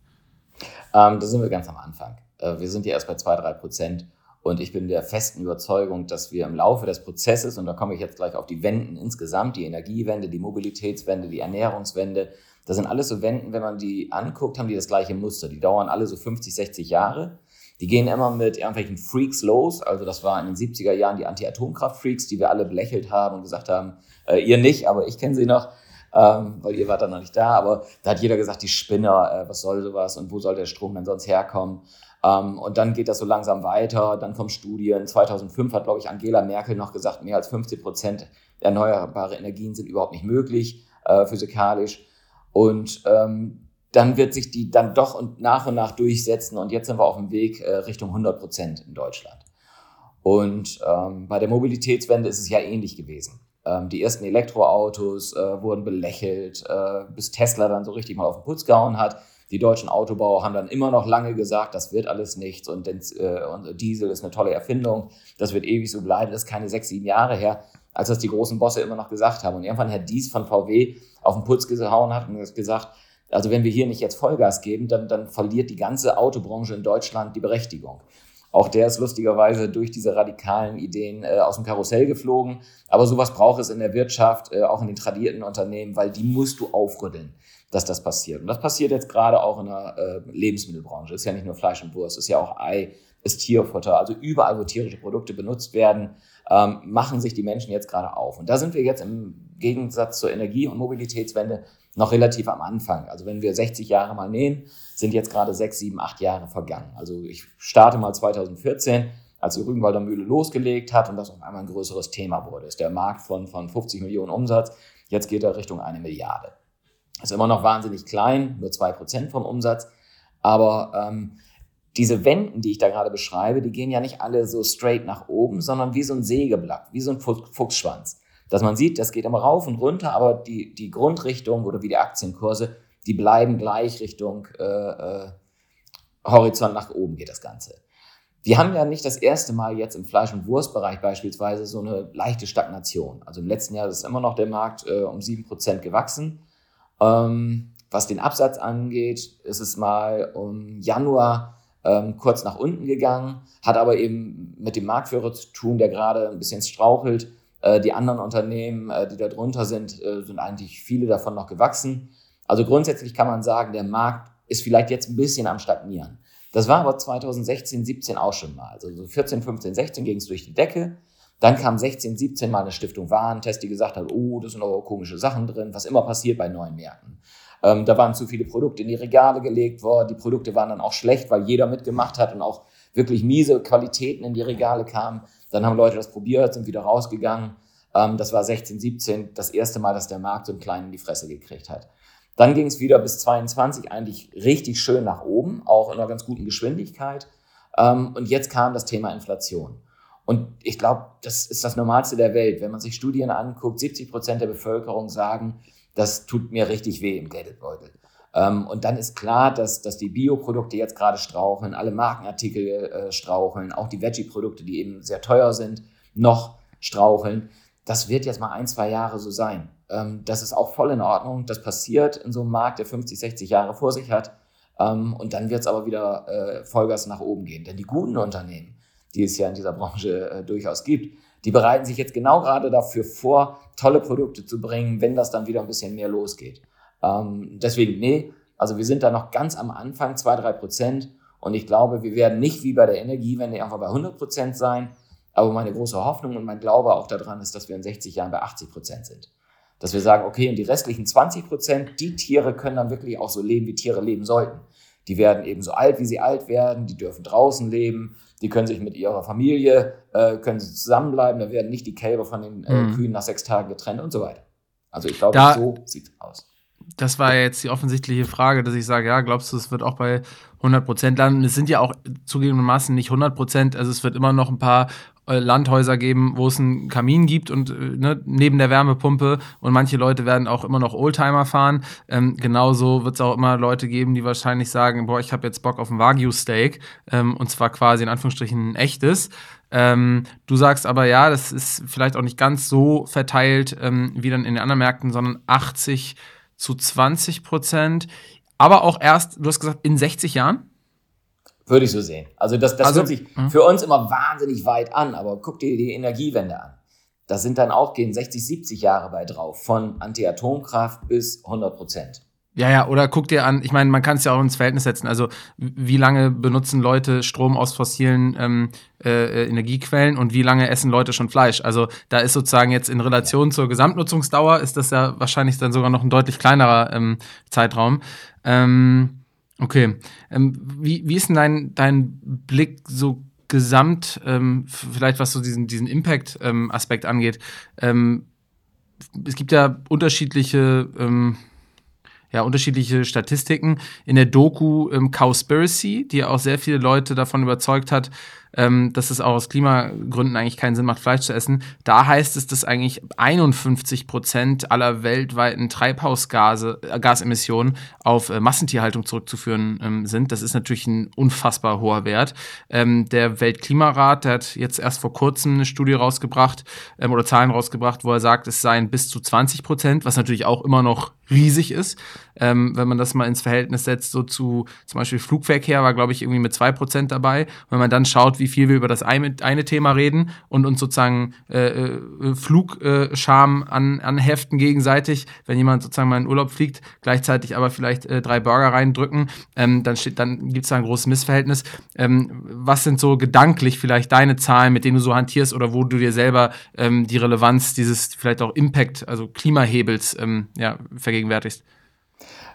Ähm, da sind wir ganz am Anfang. Äh, wir sind ja erst bei zwei drei Prozent und ich bin der festen Überzeugung, dass wir im Laufe des Prozesses, und da komme ich jetzt gleich auf die Wenden insgesamt, die Energiewende, die Mobilitätswende, die Ernährungswende, das sind alles so Wenden, wenn man die anguckt, haben die das gleiche Muster. Die dauern alle so 50, 60 Jahre. Die gehen immer mit irgendwelchen Freaks los. Also das war in den 70er Jahren die Anti-Atomkraft-Freaks, die wir alle belächelt haben und gesagt haben, äh, ihr nicht, aber ich kenne sie noch, ähm, weil ihr wart dann noch nicht da. Aber da hat jeder gesagt, die Spinner, äh, was soll sowas und wo soll der Strom denn sonst herkommen? Ähm, und dann geht das so langsam weiter. Dann kommen Studien. 2005 hat, glaube ich, Angela Merkel noch gesagt, mehr als 50 Prozent erneuerbare Energien sind überhaupt nicht möglich, äh, physikalisch. Und ähm, dann wird sich die dann doch und nach und nach durchsetzen. Und jetzt sind wir auf dem Weg äh, Richtung 100 Prozent in Deutschland. Und ähm, bei der Mobilitätswende ist es ja ähnlich gewesen. Ähm, die ersten Elektroautos äh, wurden belächelt, äh, bis Tesla dann so richtig mal auf den Putz gehauen hat. Die deutschen Autobauer haben dann immer noch lange gesagt, das wird alles nichts und, äh, und Diesel ist eine tolle Erfindung, das wird ewig so bleiben. Das ist keine sechs, sieben Jahre her, als das die großen Bosse immer noch gesagt haben. Und irgendwann Herr Dies von VW auf den Putz gehauen hat und gesagt, also wenn wir hier nicht jetzt Vollgas geben, dann, dann verliert die ganze Autobranche in Deutschland die Berechtigung. Auch der ist lustigerweise durch diese radikalen Ideen äh, aus dem Karussell geflogen. Aber sowas braucht es in der Wirtschaft, äh, auch in den tradierten Unternehmen, weil die musst du aufrütteln dass das passiert. Und das passiert jetzt gerade auch in der äh, Lebensmittelbranche. Ist ja nicht nur Fleisch und Wurst, ist ja auch Ei, ist Tierfutter. Also überall, wo tierische Produkte benutzt werden, ähm, machen sich die Menschen jetzt gerade auf. Und da sind wir jetzt im Gegensatz zur Energie- und Mobilitätswende noch relativ am Anfang. Also wenn wir 60 Jahre mal nehmen, sind jetzt gerade sechs, sieben, acht Jahre vergangen. Also ich starte mal 2014, als die Rügenwalder Mühle losgelegt hat und das auf einmal ein größeres Thema wurde. Ist der Markt von, von 50 Millionen Umsatz, jetzt geht er Richtung eine Milliarde. Ist immer noch wahnsinnig klein, nur zwei Prozent vom Umsatz. Aber ähm, diese Wänden, die ich da gerade beschreibe, die gehen ja nicht alle so straight nach oben, sondern wie so ein Sägeblatt, wie so ein Fuchsschwanz. Dass man sieht, das geht immer rauf und runter, aber die, die Grundrichtung oder wie die Aktienkurse, die bleiben gleich Richtung äh, äh, Horizont nach oben geht das Ganze. Wir haben ja nicht das erste Mal jetzt im Fleisch- und Wurstbereich beispielsweise so eine leichte Stagnation. Also im letzten Jahr ist immer noch der Markt äh, um sieben Prozent gewachsen. Ähm, was den Absatz angeht, ist es mal um Januar ähm, kurz nach unten gegangen, hat aber eben mit dem Marktführer zu tun, der gerade ein bisschen strauchelt. Äh, die anderen Unternehmen, äh, die da drunter sind, äh, sind eigentlich viele davon noch gewachsen. Also grundsätzlich kann man sagen, der Markt ist vielleicht jetzt ein bisschen am Stagnieren. Das war aber 2016, 17 auch schon mal. Also so 14, 15, 16 ging es durch die Decke. Dann kam 16, 17 mal eine Stiftung Warentest, die gesagt hat, oh, das sind aber komische Sachen drin, was immer passiert bei neuen Märkten. Ähm, da waren zu viele Produkte in die Regale gelegt worden. Die Produkte waren dann auch schlecht, weil jeder mitgemacht hat und auch wirklich miese Qualitäten in die Regale kamen. Dann haben Leute das probiert, sind wieder rausgegangen. Ähm, das war 16, 17 das erste Mal, dass der Markt so einen kleinen in die Fresse gekriegt hat. Dann ging es wieder bis 22 eigentlich richtig schön nach oben, auch in einer ganz guten Geschwindigkeit. Ähm, und jetzt kam das Thema Inflation. Und ich glaube, das ist das Normalste der Welt. Wenn man sich Studien anguckt, 70 Prozent der Bevölkerung sagen, das tut mir richtig weh im Geldbeutel. Ähm, und dann ist klar, dass, dass die Bioprodukte jetzt gerade straucheln, alle Markenartikel äh, straucheln, auch die Veggie-Produkte, die eben sehr teuer sind, noch straucheln. Das wird jetzt mal ein, zwei Jahre so sein. Ähm, das ist auch voll in Ordnung. Das passiert in so einem Markt, der 50, 60 Jahre vor sich hat. Ähm, und dann wird es aber wieder äh, Vollgas nach oben gehen. Denn die guten Unternehmen, die es ja in dieser Branche äh, durchaus gibt, die bereiten sich jetzt genau gerade dafür vor, tolle Produkte zu bringen, wenn das dann wieder ein bisschen mehr losgeht. Ähm, deswegen, nee, also wir sind da noch ganz am Anfang, zwei, drei Prozent. Und ich glaube, wir werden nicht wie bei der Energiewende einfach bei 100 Prozent sein. Aber meine große Hoffnung und mein Glaube auch daran ist, dass wir in 60 Jahren bei 80 Prozent sind. Dass wir sagen, okay, und die restlichen 20 Prozent, die Tiere können dann wirklich auch so leben, wie Tiere leben sollten. Die werden eben so alt, wie sie alt werden, die dürfen draußen leben, die können sich mit ihrer Familie, äh, können sie zusammenbleiben, da werden nicht die Kälber von den äh, mhm. Kühen nach sechs Tagen getrennt und so weiter. Also ich glaube, da, so sieht es aus. Das war jetzt die offensichtliche Frage, dass ich sage, ja, glaubst du, es wird auch bei 100 Prozent landen? Es sind ja auch zugegebenermaßen nicht 100 Prozent, also es wird immer noch ein paar äh, Landhäuser geben, wo es einen Kamin gibt und äh, ne, neben der Wärmepumpe und manche Leute werden auch immer noch Oldtimer fahren. Ähm, genauso wird es auch immer Leute geben, die wahrscheinlich sagen, boah, ich habe jetzt Bock auf ein Wagyu-Steak ähm, und zwar quasi in Anführungsstrichen ein echtes. Ähm, du sagst aber ja, das ist vielleicht auch nicht ganz so verteilt ähm, wie dann in den anderen Märkten, sondern 80 zu 20 Prozent. Aber auch erst, du hast gesagt, in 60 Jahren? Würde ich so sehen. Also das, das also, hört sich mh. für uns immer wahnsinnig weit an, aber guck dir die Energiewende an. Da sind dann auch, gehen 60, 70 Jahre bei drauf, von Anti-Atomkraft bis 100 Prozent. Ja, ja, oder guck dir an, ich meine, man kann es ja auch ins Verhältnis setzen. Also, wie lange benutzen Leute Strom aus fossilen ähm, äh, Energiequellen und wie lange essen Leute schon Fleisch? Also, da ist sozusagen jetzt in Relation zur Gesamtnutzungsdauer, ist das ja wahrscheinlich dann sogar noch ein deutlich kleinerer ähm, Zeitraum. Ähm, Okay. Ähm, wie, wie ist denn dein, dein Blick so gesamt, ähm, vielleicht was so diesen, diesen Impact-Aspekt ähm, angeht? Ähm, es gibt ja unterschiedliche ähm, ja, unterschiedliche Statistiken. In der Doku ähm, Cowspiracy, die auch sehr viele Leute davon überzeugt hat, ähm, dass es auch aus Klimagründen eigentlich keinen Sinn macht, Fleisch zu essen. Da heißt es, dass eigentlich 51 Prozent aller weltweiten Treibhausgase, äh, Gasemissionen auf äh, Massentierhaltung zurückzuführen ähm, sind. Das ist natürlich ein unfassbar hoher Wert. Ähm, der Weltklimarat, der hat jetzt erst vor kurzem eine Studie rausgebracht ähm, oder Zahlen rausgebracht, wo er sagt, es seien bis zu 20 Prozent, was natürlich auch immer noch riesig ist. Ähm, wenn man das mal ins Verhältnis setzt, so zu zum Beispiel Flugverkehr war, glaube ich, irgendwie mit 2% dabei. wenn man dann schaut, wie viel wir über das eine, eine Thema reden und uns sozusagen äh, äh, Flugscham an, anheften gegenseitig, wenn jemand sozusagen mal in Urlaub fliegt, gleichzeitig aber vielleicht äh, drei Burger reindrücken, ähm, dann, dann gibt es da ein großes Missverhältnis. Ähm, was sind so gedanklich vielleicht deine Zahlen, mit denen du so hantierst oder wo du dir selber ähm, die Relevanz dieses vielleicht auch Impact, also Klimahebels, ähm, ja, vergegenwärtigst?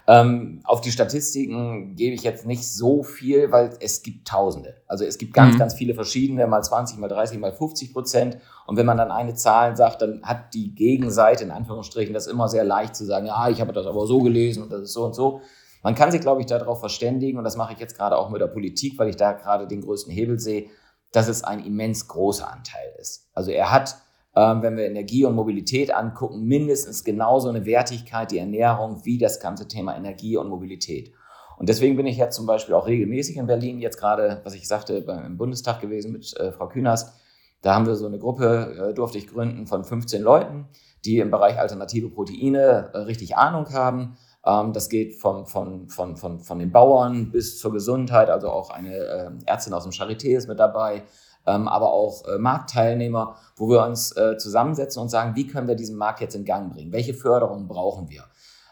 Ähm, auf die Statistiken gebe ich jetzt nicht so viel, weil es gibt Tausende. Also es gibt ganz, mhm. ganz viele verschiedene, mal 20, mal 30, mal 50 Prozent. Und wenn man dann eine Zahl sagt, dann hat die Gegenseite in Anführungsstrichen das immer sehr leicht zu sagen, ja, ich habe das aber so gelesen und das ist so und so. Man kann sich, glaube ich, darauf verständigen, und das mache ich jetzt gerade auch mit der Politik, weil ich da gerade den größten Hebel sehe, dass es ein immens großer Anteil ist. Also er hat ähm, wenn wir Energie und Mobilität angucken, mindestens genauso eine Wertigkeit, die Ernährung, wie das ganze Thema Energie und Mobilität. Und deswegen bin ich jetzt zum Beispiel auch regelmäßig in Berlin, jetzt gerade, was ich sagte, beim Bundestag gewesen mit äh, Frau Künast. Da haben wir so eine Gruppe, äh, durfte ich gründen, von 15 Leuten, die im Bereich alternative Proteine äh, richtig Ahnung haben. Ähm, das geht von, von, von, von, von den Bauern bis zur Gesundheit, also auch eine äh, Ärztin aus dem Charité ist mit dabei ähm, aber auch äh, Marktteilnehmer, wo wir uns äh, zusammensetzen und sagen, wie können wir diesen Markt jetzt in Gang bringen? Welche Förderungen brauchen wir?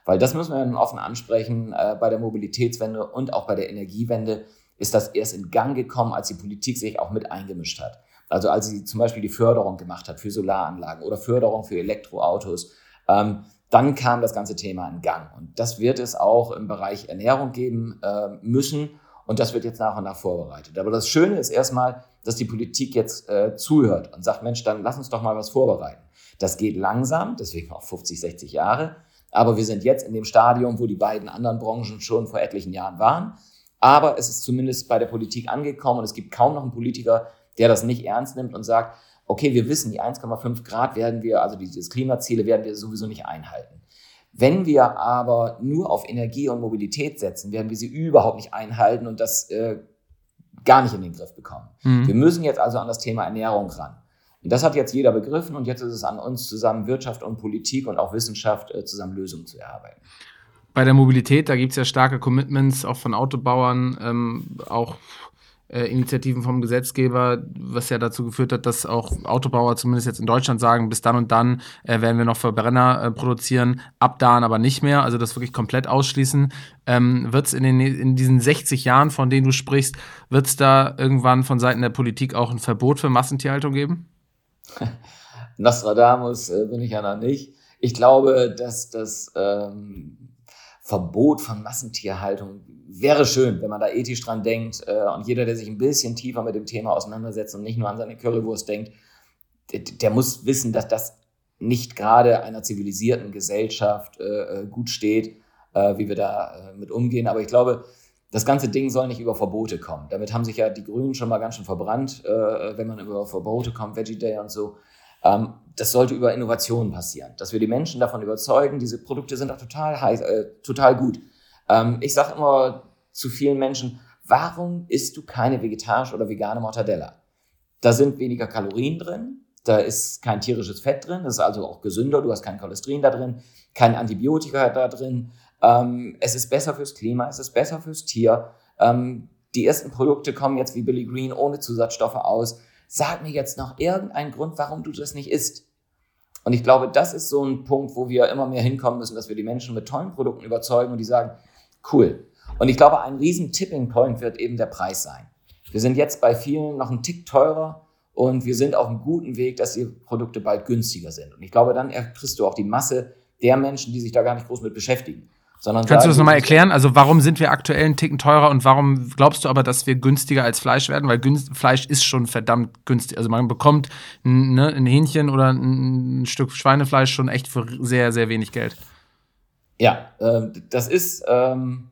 Weil das müssen wir dann offen ansprechen, äh, bei der Mobilitätswende und auch bei der Energiewende ist das erst in Gang gekommen, als die Politik sich auch mit eingemischt hat. Also als sie zum Beispiel die Förderung gemacht hat für Solaranlagen oder Förderung für Elektroautos. Ähm, dann kam das ganze Thema in Gang. Und das wird es auch im Bereich Ernährung geben äh, müssen. Und das wird jetzt nach und nach vorbereitet. Aber das Schöne ist erstmal, dass die Politik jetzt äh, zuhört und sagt, Mensch, dann lass uns doch mal was vorbereiten. Das geht langsam, deswegen auch 50, 60 Jahre. Aber wir sind jetzt in dem Stadium, wo die beiden anderen Branchen schon vor etlichen Jahren waren. Aber es ist zumindest bei der Politik angekommen und es gibt kaum noch einen Politiker, der das nicht ernst nimmt und sagt, okay, wir wissen, die 1,5 Grad werden wir, also diese Klimaziele werden wir sowieso nicht einhalten. Wenn wir aber nur auf Energie und Mobilität setzen, werden wir sie überhaupt nicht einhalten und das äh, gar nicht in den Griff bekommen. Mhm. Wir müssen jetzt also an das Thema Ernährung ran. Und das hat jetzt jeder begriffen und jetzt ist es an uns zusammen, Wirtschaft und Politik und auch Wissenschaft, äh, zusammen Lösungen zu erarbeiten. Bei der Mobilität, da gibt es ja starke Commitments, auch von Autobauern, ähm, auch äh, Initiativen vom Gesetzgeber, was ja dazu geführt hat, dass auch Autobauer zumindest jetzt in Deutschland sagen, bis dann und dann äh, werden wir noch Verbrenner äh, produzieren, ab dann aber nicht mehr, also das wirklich komplett ausschließen. Ähm, wird es in, in diesen 60 Jahren, von denen du sprichst, wird es da irgendwann von Seiten der Politik auch ein Verbot für Massentierhaltung geben? Nostradamus äh, bin ich ja noch nicht. Ich glaube, dass das ähm, Verbot von Massentierhaltung wäre schön, wenn man da ethisch dran denkt äh, und jeder, der sich ein bisschen tiefer mit dem Thema auseinandersetzt und nicht nur an seine Currywurst denkt, der, der muss wissen, dass das nicht gerade einer zivilisierten Gesellschaft äh, äh gut steht, wie wir da mit umgehen. Aber ich glaube, das ganze Ding soll nicht über Verbote kommen. Damit haben sich ja die Grünen schon mal ganz schön verbrannt, wenn man über Verbote kommt, Veggie Day und so. Ähm, das sollte über Innovationen passieren, dass wir die Menschen davon überzeugen, diese Produkte sind doch total heiß, total gut. Ähm, ich sage immer zu vielen Menschen, warum isst du keine vegetarische oder vegane Mortadella? Da sind weniger Kalorien drin, da ist kein tierisches Fett drin, das ist also auch gesünder, du hast kein Cholesterin da drin, kein Antibiotika da drin. Ähm, es ist besser fürs Klima, es ist besser fürs Tier. Ähm, die ersten Produkte kommen jetzt wie Billy Green ohne Zusatzstoffe aus. Sag mir jetzt noch irgendeinen Grund, warum du das nicht isst. Und ich glaube, das ist so ein Punkt, wo wir immer mehr hinkommen müssen, dass wir die Menschen mit tollen Produkten überzeugen und die sagen, cool. Und ich glaube, ein riesen Tipping Point wird eben der Preis sein. Wir sind jetzt bei vielen noch einen Tick teurer und wir sind auf einem guten Weg, dass die Produkte bald günstiger sind. Und ich glaube, dann kriegst du auch die Masse der Menschen, die sich da gar nicht groß mit beschäftigen. Sondern Kannst du das nochmal erklären? Also warum sind wir aktuell einen Ticken teurer und warum glaubst du aber, dass wir günstiger als Fleisch werden? Weil Fleisch ist schon verdammt günstig. Also man bekommt ne, ein Hähnchen oder ein Stück Schweinefleisch schon echt für sehr, sehr wenig Geld. Ja, äh, das ist, ähm,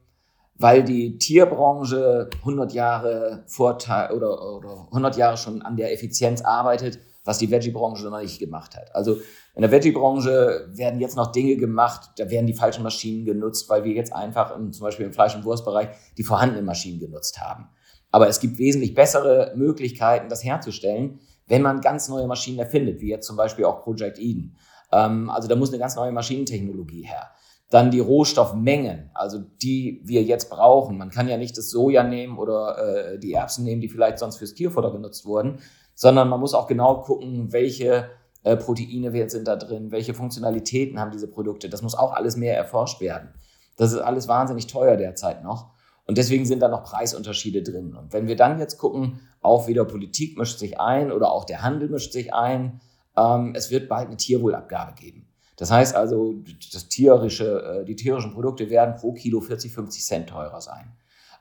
weil die Tierbranche 100 Jahre Vorteil oder, oder 100 Jahre schon an der Effizienz arbeitet, was die Veggie-Branche noch nicht gemacht hat. Also in der Veggie-Branche werden jetzt noch Dinge gemacht, da werden die falschen Maschinen genutzt, weil wir jetzt einfach im, zum Beispiel im Fleisch- und Wurstbereich die vorhandenen Maschinen genutzt haben. Aber es gibt wesentlich bessere Möglichkeiten, das herzustellen, wenn man ganz neue Maschinen erfindet, wie jetzt zum Beispiel auch Project Eden. Ähm, also da muss eine ganz neue Maschinentechnologie her. Dann die Rohstoffmengen, also die wir jetzt brauchen. Man kann ja nicht das Soja nehmen oder äh, die Erbsen nehmen, die vielleicht sonst fürs Tierfutter genutzt wurden, sondern man muss auch genau gucken, welche äh, Proteine sind da drin, welche Funktionalitäten haben diese Produkte. Das muss auch alles mehr erforscht werden. Das ist alles wahnsinnig teuer derzeit noch. Und deswegen sind da noch Preisunterschiede drin. Und wenn wir dann jetzt gucken, auch wieder Politik mischt sich ein oder auch der Handel mischt sich ein, ähm, es wird bald eine Tierwohlabgabe geben. Das heißt also, das tierische, äh, die tierischen Produkte werden pro Kilo 40, 50 Cent teurer sein.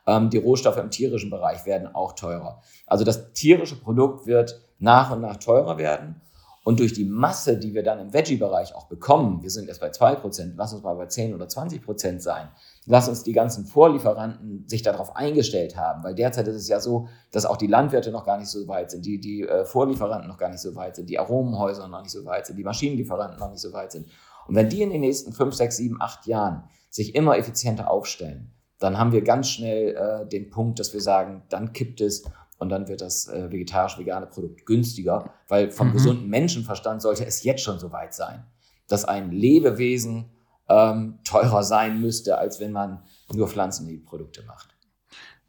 Ähm, die Rohstoffe im tierischen Bereich werden auch teurer. Also das tierische Produkt wird nach und nach teurer werden. Und durch die Masse, die wir dann im Veggie-Bereich auch bekommen, wir sind erst bei 2%, lass uns mal bei 10 oder 20% sein, lass uns die ganzen Vorlieferanten sich darauf eingestellt haben, weil derzeit ist es ja so, dass auch die Landwirte noch gar nicht so weit sind, die, die äh, Vorlieferanten noch gar nicht so weit sind, die Aromenhäuser noch nicht so weit sind, die Maschinenlieferanten noch nicht so weit sind. Und wenn die in den nächsten 5, 6, 7, 8 Jahren sich immer effizienter aufstellen, dann haben wir ganz schnell äh, den Punkt, dass wir sagen, dann kippt es und dann wird das äh, vegetarisch-vegane Produkt günstiger, weil vom mhm. gesunden Menschenverstand sollte es jetzt schon so weit sein, dass ein Lebewesen ähm, teurer sein müsste, als wenn man nur Pflanzenprodukte macht.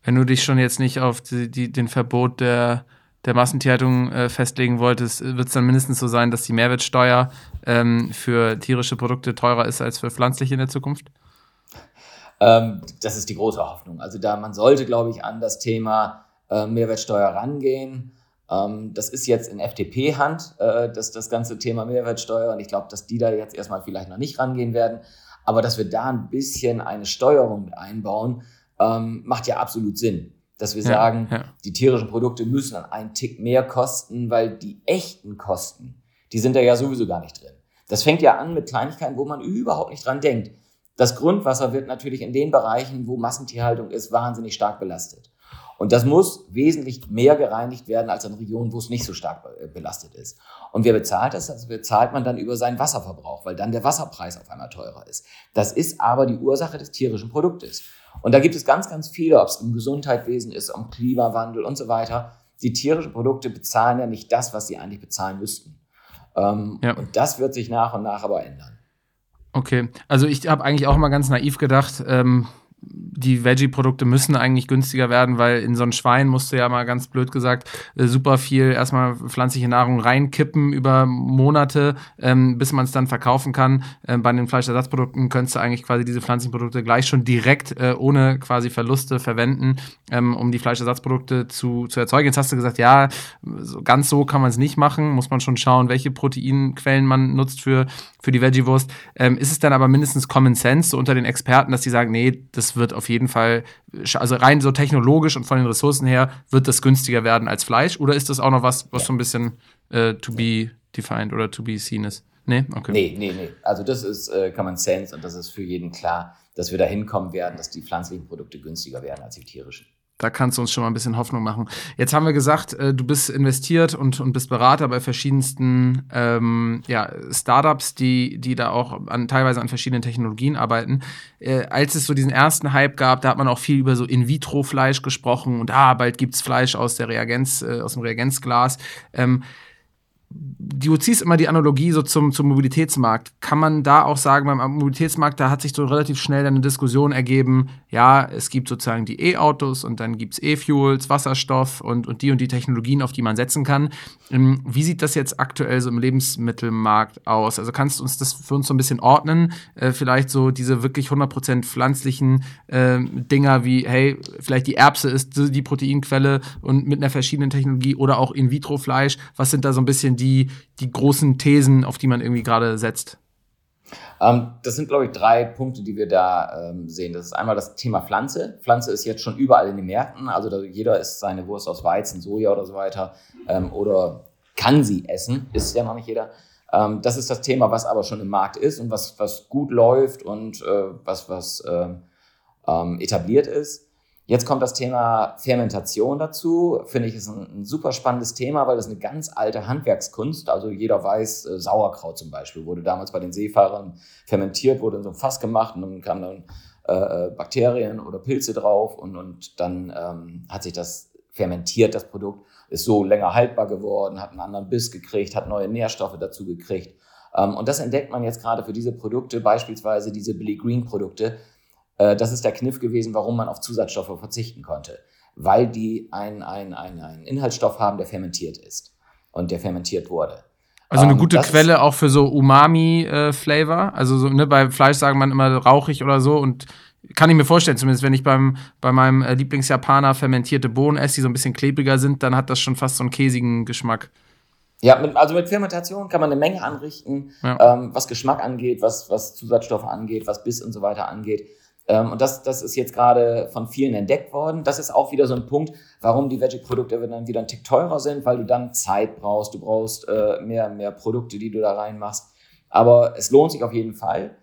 Wenn du dich schon jetzt nicht auf die, die, den Verbot der, der Massentierhaltung äh, festlegen wolltest, wird es dann mindestens so sein, dass die Mehrwertsteuer ähm, für tierische Produkte teurer ist als für pflanzliche in der Zukunft? Ähm, das ist die große Hoffnung. Also da man sollte, glaube ich, an das Thema äh, Mehrwertsteuer rangehen. Ähm, das ist jetzt in FDP-Hand, äh, das, das ganze Thema Mehrwertsteuer. Und ich glaube, dass die da jetzt erstmal vielleicht noch nicht rangehen werden. Aber dass wir da ein bisschen eine Steuerung einbauen, ähm, macht ja absolut Sinn. Dass wir ja, sagen, ja. die tierischen Produkte müssen dann einen Tick mehr kosten, weil die echten Kosten, die sind da ja sowieso gar nicht drin. Das fängt ja an mit Kleinigkeiten, wo man überhaupt nicht dran denkt. Das Grundwasser wird natürlich in den Bereichen, wo Massentierhaltung ist, wahnsinnig stark belastet. Und das muss wesentlich mehr gereinigt werden als in Regionen, wo es nicht so stark äh, belastet ist. Und wer bezahlt das? Also bezahlt man dann über seinen Wasserverbrauch, weil dann der Wasserpreis auf einmal teurer ist. Das ist aber die Ursache des tierischen Produktes. Und da gibt es ganz, ganz viele, ob es im Gesundheitswesen ist, um Klimawandel und so weiter. Die tierischen Produkte bezahlen ja nicht das, was sie eigentlich bezahlen müssten. Ähm, ja. Und das wird sich nach und nach aber ändern. Okay, also ich habe eigentlich auch mal ganz naiv gedacht, ähm, die Veggie-Produkte müssen eigentlich günstiger werden, weil in so ein Schwein musst du ja mal ganz blöd gesagt äh, super viel erstmal pflanzliche Nahrung reinkippen über Monate, ähm, bis man es dann verkaufen kann. Ähm, bei den Fleischersatzprodukten könntest du eigentlich quasi diese pflanzlichen Produkte gleich schon direkt äh, ohne quasi Verluste verwenden, ähm, um die Fleischersatzprodukte zu, zu erzeugen. Jetzt hast du gesagt, ja, so, ganz so kann man es nicht machen, muss man schon schauen, welche Proteinquellen man nutzt für, für die Veggie-Wurst. Ähm, ist es dann aber mindestens Common Sense so unter den Experten, dass die sagen, nee, das wird auf jeden Fall, also rein so technologisch und von den Ressourcen her, wird das günstiger werden als Fleisch? Oder ist das auch noch was, was ja. so ein bisschen äh, to be defined oder to be seen ist? Nee, okay. Nee, nee, nee. Also das ist äh, Common Sense und das ist für jeden klar, dass wir da hinkommen werden, dass die pflanzlichen Produkte günstiger werden als die tierischen. Da kannst du uns schon mal ein bisschen Hoffnung machen. Jetzt haben wir gesagt, äh, du bist investiert und, und bist Berater bei verschiedensten ähm, ja, Startups, die, die da auch an, teilweise an verschiedenen Technologien arbeiten. Äh, als es so diesen ersten Hype gab, da hat man auch viel über so In-vitro-Fleisch gesprochen und ah, bald gibt's Fleisch aus der Reagenz, äh, aus dem Reagenzglas. Ähm, du ziehst immer die Analogie so zum, zum Mobilitätsmarkt. Kann man da auch sagen, beim Mobilitätsmarkt, da hat sich so relativ schnell eine Diskussion ergeben, ja, es gibt sozusagen die E-Autos und dann gibt es E-Fuels, Wasserstoff und, und die und die Technologien, auf die man setzen kann. Ähm, wie sieht das jetzt aktuell so im Lebensmittelmarkt aus? Also kannst du uns das für uns so ein bisschen ordnen? Äh, vielleicht so diese wirklich 100% pflanzlichen äh, Dinger wie, hey, vielleicht die Erbse ist die Proteinquelle und mit einer verschiedenen Technologie oder auch In-vitro-Fleisch. Was sind da so ein bisschen die, die großen Thesen, auf die man irgendwie gerade setzt? Ähm, das sind, glaube ich, drei Punkte, die wir da ähm, sehen. Das ist einmal das Thema Pflanze. Pflanze ist jetzt schon überall in den Märkten. Also jeder isst seine Wurst aus Weizen, Soja oder so weiter. Ähm, oder kann sie essen, ist ja noch nicht jeder. Ähm, das ist das Thema, was aber schon im Markt ist und was, was gut läuft und äh, was, was ähm, etabliert ist. Jetzt kommt das Thema Fermentation dazu. Finde ich ist ein, ein, super spannendes Thema, weil das eine ganz alte Handwerkskunst. Also jeder weiß, äh, Sauerkraut zum Beispiel wurde damals bei den Seefahrern fermentiert, wurde in so einem Fass gemacht und dann kamen dann äh, äh, Bakterien oder Pilze drauf und, und dann ähm, hat sich das fermentiert, das Produkt, ist so länger haltbar geworden, hat einen anderen Biss gekriegt, hat neue Nährstoffe dazu gekriegt. Ähm, und das entdeckt man jetzt gerade für diese Produkte, beispielsweise diese Billy Green Produkte, äh, das ist der Kniff gewesen, warum man auf Zusatzstoffe verzichten konnte. Weil die einen ein, ein Inhaltsstoff haben, der fermentiert ist und der fermentiert wurde. Also eine ähm, gute Quelle auch für so Umami-Flavor. Äh, also so, ne, bei Fleisch sagen man immer rauchig oder so und kann ich mir vorstellen, zumindest wenn ich beim, bei meinem äh, Lieblingsjapaner fermentierte Bohnen esse, die so ein bisschen klebriger sind, dann hat das schon fast so einen käsigen Geschmack. Ja, mit, also mit Fermentation kann man eine Menge anrichten, Ja. ähm, was Geschmack angeht, was, was Zusatzstoffe angeht, was Biss und so weiter angeht. Ähm, und das, das ist jetzt gerade von vielen entdeckt worden. Das ist auch wieder so ein Punkt, warum die Veggie-Produkte dann wieder ein Tick teurer sind, weil du dann Zeit brauchst, du brauchst äh, mehr, mehr Produkte, die du da reinmachst. Aber es lohnt sich auf jeden Fall.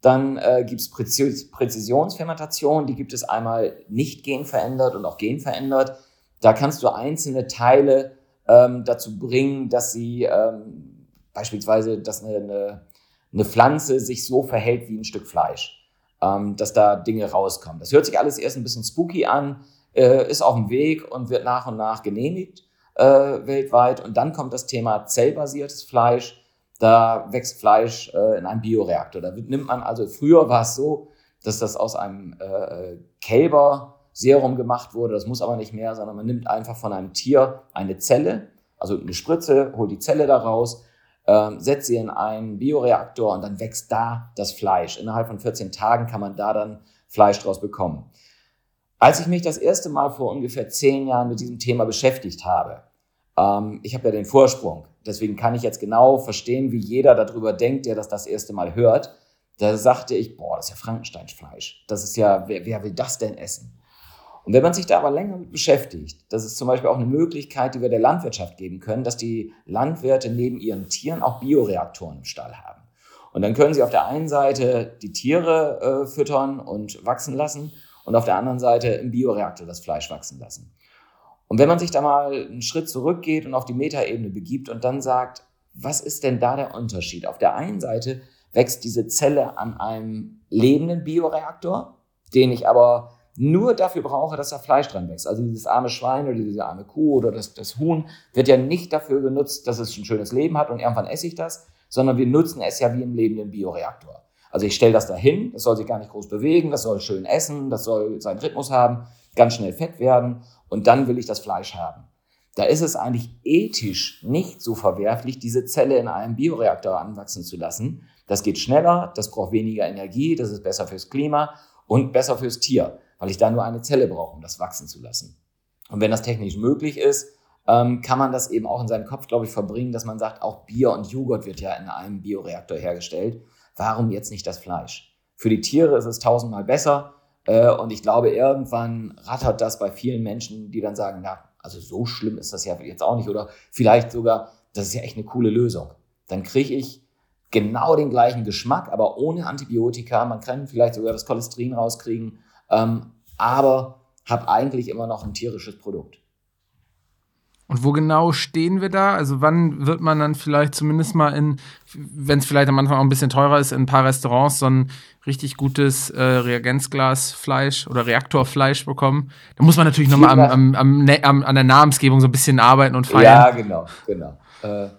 Dann äh, gibt es Präzis Präzisionsfermentation, die gibt es einmal nicht genverändert und auch genverändert. Da kannst du einzelne Teile ähm, dazu bringen, dass sie ähm, beispielsweise, dass eine, eine, eine Pflanze sich so verhält wie ein Stück Fleisch, ähm, dass da Dinge rauskommen. Das hört sich alles erst ein bisschen spooky an, äh, ist auf dem Weg und wird nach und nach genehmigt äh, weltweit. Und dann kommt das Thema zellbasiertes Fleisch. Da wächst Fleisch äh, in einem Bioreaktor. Da nimmt man also, früher war es so, dass das aus einem äh, Kälberserum gemacht wurde. Das muss aber nicht mehr, sondern man nimmt einfach von einem Tier eine Zelle, also eine Spritze, holt die Zelle da raus, ähm, setzt sie in einen Bioreaktor und dann wächst da das Fleisch. Innerhalb von 14 Tagen kann man da dann Fleisch draus bekommen. Als ich mich das erste Mal vor ungefähr zehn Jahren mit diesem Thema beschäftigt habe, ähm, ich habe ja den Vorsprung, deswegen kann ich jetzt genau verstehen, wie jeder darüber denkt, der das das erste Mal hört. Da sagte ich, boah, das ist ja Frankensteinfleisch. Das ist ja, wer, wer will das denn essen? Und wenn man sich da aber länger mit beschäftigt, das ist zum Beispiel auch eine Möglichkeit, die wir der Landwirtschaft geben können, dass die Landwirte neben ihren Tieren auch Bioreaktoren im Stall haben. Und dann können sie auf der einen Seite die Tiere äh, füttern und wachsen lassen und auf der anderen Seite im Bioreaktor das Fleisch wachsen lassen. Und wenn man sich da mal einen Schritt zurückgeht und auf die Metaebene begibt und dann sagt, was ist denn da der Unterschied? Auf der einen Seite wächst diese Zelle an einem lebenden Bioreaktor, den ich aber nur dafür brauche, dass da Fleisch dran wächst. Also dieses arme Schwein oder diese arme Kuh oder das, das Huhn wird ja nicht dafür genutzt, dass es ein schönes Leben hat und irgendwann esse ich das, sondern wir nutzen es ja wie im lebenden Bioreaktor. Also ich stelle das dahin, das soll sich gar nicht groß bewegen, das soll schön essen, das soll seinen Rhythmus haben, ganz schnell fett werden und dann will ich das Fleisch haben. Da ist es eigentlich ethisch nicht so verwerflich, diese Zelle in einem Bioreaktor anwachsen zu lassen. Das geht schneller, das braucht weniger Energie, das ist besser fürs Klima und besser fürs Tier, weil ich da nur eine Zelle brauche, um das wachsen zu lassen. Und wenn das technisch möglich ist, ähm, kann man das eben auch in seinem Kopf, glaube ich, verbringen, dass man sagt, auch Bier und Joghurt wird ja in einem Bioreaktor hergestellt. Warum jetzt nicht das Fleisch? Für die Tiere ist es tausendmal besser. Äh, und ich glaube, irgendwann rattert das bei vielen Menschen, die dann sagen, na, also so schlimm ist das ja jetzt auch nicht. Oder vielleicht sogar, das ist ja echt eine coole Lösung. Dann kriege ich genau den gleichen Geschmack, aber ohne Antibiotika. Man kann vielleicht sogar das Cholesterin rauskriegen, ähm, aber habe eigentlich immer noch ein tierisches Produkt. Und wo genau stehen wir da? Also wann wird man dann vielleicht zumindest mal in, wenn es vielleicht am Anfang auch ein bisschen teurer ist, in ein paar Restaurants so ein richtig gutes äh, Reagenzglasfleisch oder Reaktorfleisch bekommen? Da muss man natürlich nochmal am, am, am, ne- am, an der Namensgebung so ein bisschen arbeiten und feiern. Ja, genau, genau. Äh,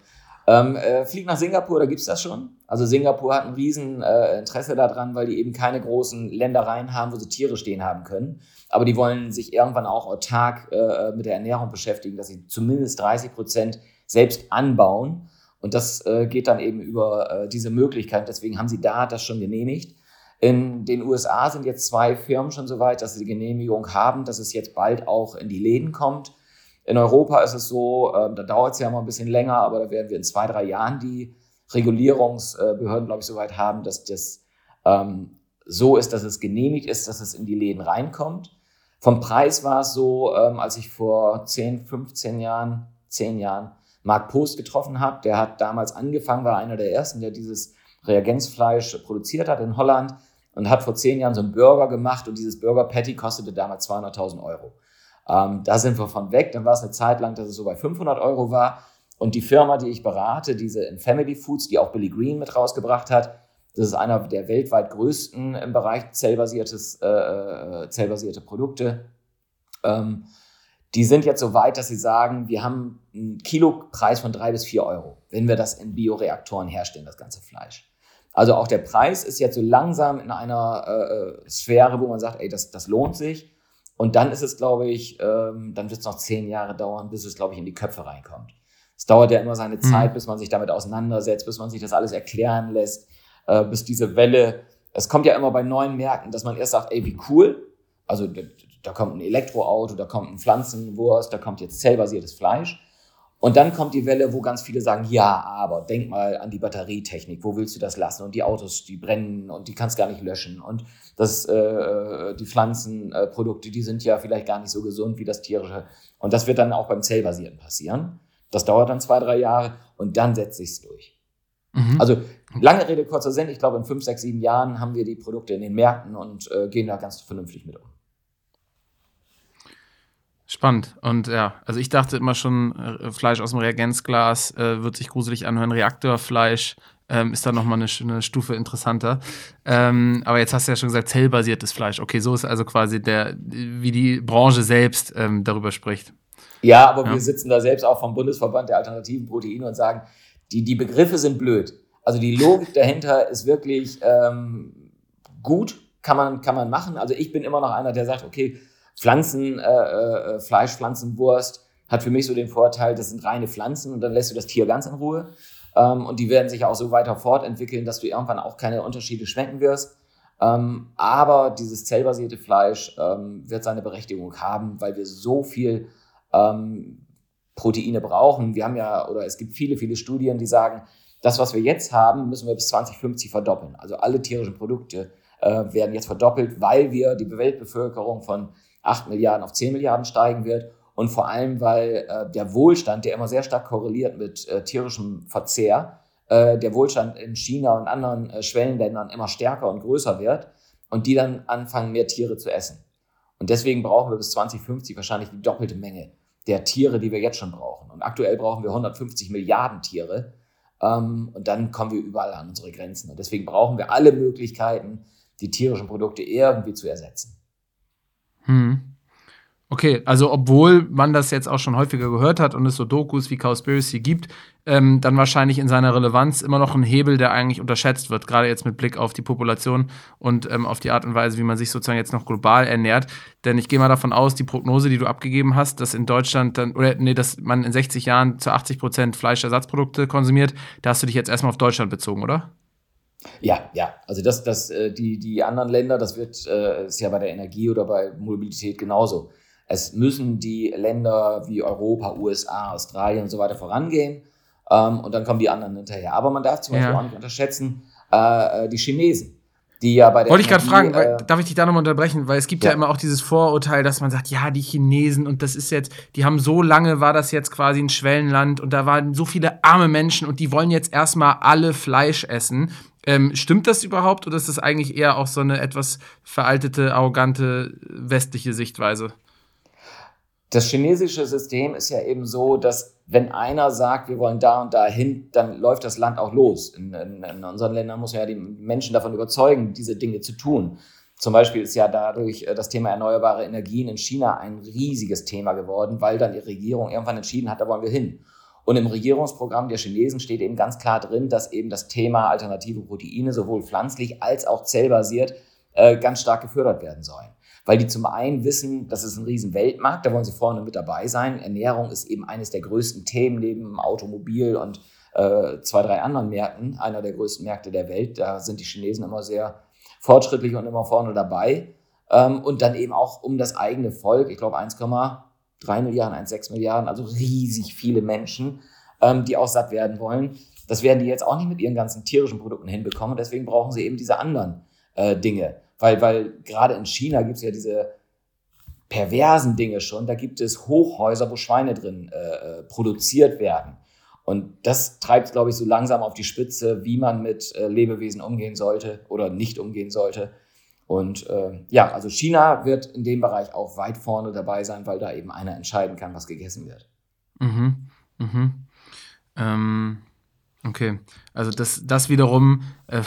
ähm, äh, flieg nach Singapur, da gibt's das schon. Also Singapur hat ein riesen äh, Interesse daran, weil die eben keine großen Ländereien haben, wo sie Tiere stehen haben können. Aber die wollen sich irgendwann auch autark äh, mit der Ernährung beschäftigen, dass sie zumindest 30 Prozent selbst anbauen. Und das äh, geht dann eben über äh, diese Möglichkeit. Deswegen haben sie da das schon genehmigt. In den USA sind jetzt zwei Firmen schon so weit, dass sie die Genehmigung haben, dass es jetzt bald auch in die Läden kommt. In Europa ist es so, ähm, da dauert es ja mal ein bisschen länger, aber da werden wir in zwei, drei Jahren die Regulierungsbehörden, glaube ich, so weit haben, dass das ähm, so ist, dass es genehmigt ist, dass es in die Läden reinkommt. Vom Preis war es so, ähm, als ich vor 10, 15 Jahren, 10 Jahren Mark Post getroffen habe, der hat damals angefangen, war einer der ersten, der dieses Reagenzfleisch produziert hat in Holland und hat vor 10 Jahren so einen Burger gemacht und dieses Burger Patty kostete damals 200.000 Euro. Ähm, da sind wir von weg. Dann war es eine Zeit lang, dass es so bei 500 Euro war. Und die Firma, die ich berate, diese in Family Foods, die auch Billy Green mit rausgebracht hat, das ist einer der weltweit größten im Bereich zellbasiertes, äh, äh, zellbasierte Produkte. Ähm, die sind jetzt so weit, dass sie sagen, wir haben einen Kilopreis von drei bis vier Euro, wenn wir das in Bioreaktoren herstellen, das ganze Fleisch. Also auch der Preis ist jetzt so langsam in einer äh, Sphäre, wo man sagt, ey, das, das lohnt sich. Und dann ist es, glaube ich, ähm, dann wird es noch zehn Jahre dauern, bis es, glaube ich, in die Köpfe reinkommt. Es dauert ja immer seine Zeit, bis man sich damit auseinandersetzt, bis man sich das alles erklären lässt, äh, bis diese Welle. Es kommt ja immer bei neuen Märkten, dass man erst sagt, ey, wie cool. Also da, da kommt ein Elektroauto, da kommt ein Pflanzenwurst, da kommt jetzt zellbasiertes Fleisch. Und dann kommt die Welle, wo ganz viele sagen, ja, aber denk mal an die Batterietechnik, wo willst du das lassen? Und die Autos, die brennen und die kannst gar nicht löschen. Und das, äh, die Pflanzenprodukte, die sind ja vielleicht gar nicht so gesund wie das tierische. Und das wird dann auch beim Zellbasierten passieren. Das dauert dann zwei, drei Jahre und dann setzt sich's durch. Mhm. Also lange Rede, kurzer Sinn. Ich glaube, in fünf, sechs, sieben Jahren haben wir die Produkte in den Märkten und äh, gehen da ganz vernünftig mit um. Spannend. Und ja, also ich dachte immer schon, äh, Fleisch aus dem Reagenzglas äh, wird sich gruselig anhören. Reaktorfleisch ähm, ist da nochmal eine, eine Stufe interessanter. Ähm, aber jetzt hast du ja schon gesagt, zellbasiertes Fleisch. Okay, so ist also quasi der, wie die Branche selbst ähm, darüber spricht. Ja, aber ja. wir sitzen da selbst auch vom Bundesverband der alternativen Proteine und sagen, die, die Begriffe sind blöd. Also die Logik dahinter ist wirklich ähm, gut, kann man, kann man machen. Also ich bin immer noch einer, der sagt, okay, Pflanzen, äh, äh, Fleisch, Pflanzenwurst hat für mich so den Vorteil, das sind reine Pflanzen und dann lässt du das Tier ganz in Ruhe. Ähm, und die werden sich auch so weiter fortentwickeln, dass du irgendwann auch keine Unterschiede schmecken wirst. Ähm, aber dieses zellbasierte Fleisch ähm, wird seine Berechtigung haben, weil wir so viel ähm, Proteine brauchen. Wir haben ja, oder es gibt viele, viele Studien, die sagen, das, was wir jetzt haben, müssen wir bis 2050 verdoppeln. Also alle tierischen Produkte äh, werden jetzt verdoppelt, weil wir die Weltbevölkerung von 8 Milliarden auf 10 Milliarden steigen wird und vor allem, weil äh, der Wohlstand, der immer sehr stark korreliert mit äh, tierischem Verzehr, äh, der Wohlstand in China und anderen äh, Schwellenländern immer stärker und größer wird und die dann anfangen, mehr Tiere zu essen. Und deswegen brauchen wir bis 2050 wahrscheinlich die doppelte Menge der Tiere, die wir jetzt schon brauchen. Und aktuell brauchen wir 150 Milliarden Tiere. Ähm, und dann kommen wir überall an unsere Grenzen. Und deswegen brauchen wir alle Möglichkeiten, die tierischen Produkte irgendwie zu ersetzen. Hm. Okay, also obwohl man das jetzt auch schon häufiger gehört hat und es so Dokus wie Cowspiracy gibt, ähm, dann wahrscheinlich in seiner Relevanz immer noch ein Hebel, der eigentlich unterschätzt wird, gerade jetzt mit Blick auf die Population und ähm, auf die Art und Weise, wie man sich sozusagen jetzt noch global ernährt. Denn ich gehe mal davon aus, die Prognose, die du abgegeben hast, dass in Deutschland dann, oder nee, dass man in 60 Jahren zu 80 Prozent Fleischersatzprodukte konsumiert, da hast du dich jetzt erstmal auf Deutschland bezogen, oder? Ja, ja. Also das, das, äh, die, die anderen Länder, das wird, äh, ist ja bei der Energie oder bei Mobilität genauso. Es müssen die Länder wie Europa, USA, Australien und so weiter vorangehen. Ähm, und dann kommen die anderen hinterher. Aber man darf zum Beispiel ja. auch nicht unterschätzen, äh die Chinesen. Die ja bei der Wollte ich gerade fragen, äh, darf ich dich da nochmal unterbrechen? Weil es gibt ja. ja. immer auch dieses Vorurteil, dass man sagt, ja, die Chinesen und das ist jetzt, die haben so lange, war das jetzt quasi ein Schwellenland und da waren so viele arme Menschen und die wollen jetzt erstmal alle Fleisch essen. Ähm, stimmt das überhaupt oder ist das eigentlich eher auch so eine etwas veraltete, arrogante westliche Sichtweise? Das chinesische System ist ja eben so, dass wenn einer sagt, wir wollen da und da hin, dann läuft das Land auch los. In, in, in unseren Ländern muss man ja die Menschen davon überzeugen, diese Dinge zu tun. Zum Beispiel ist ja dadurch äh, das Thema erneuerbare Energien in China ein riesiges Thema geworden, weil dann die Regierung irgendwann entschieden hat, da wollen wir hin. Und im Regierungsprogramm der Chinesen steht eben ganz klar drin, dass eben das Thema alternative Proteine sowohl pflanzlich als auch zellbasiert äh, ganz stark gefördert werden sollen. Weil die zum einen wissen, das ist ein riesen Weltmarkt, da wollen sie vorne mit dabei sein. Ernährung ist eben eines der größten Themen neben Automobil und äh, zwei, drei anderen Märkten, einer der größten Märkte der Welt. Da sind die Chinesen immer sehr fortschrittlich und immer vorne dabei. Ähm, und dann eben auch um das eigene Volk, ich glaube 1, 3 Milliarden, 1,6 Milliarden, also riesig viele Menschen, ähm, die auch satt werden wollen. Das werden die jetzt auch nicht mit ihren ganzen tierischen Produkten hinbekommen. Deswegen brauchen sie eben diese anderen äh, Dinge. Weil, weil gerade in China gibt es ja diese perversen Dinge schon. Da gibt es Hochhäuser, wo Schweine drin äh, äh produziert werden. Und das treibt, glaube ich, so langsam auf die Spitze, wie man mit äh, Lebewesen umgehen sollte oder nicht umgehen sollte. Und äh, ja, also China wird in dem Bereich auch weit vorne dabei sein, weil da eben einer entscheiden kann, was gegessen wird. Mhm. Mhm. Ähm, okay. Also das, das wiederum, äh,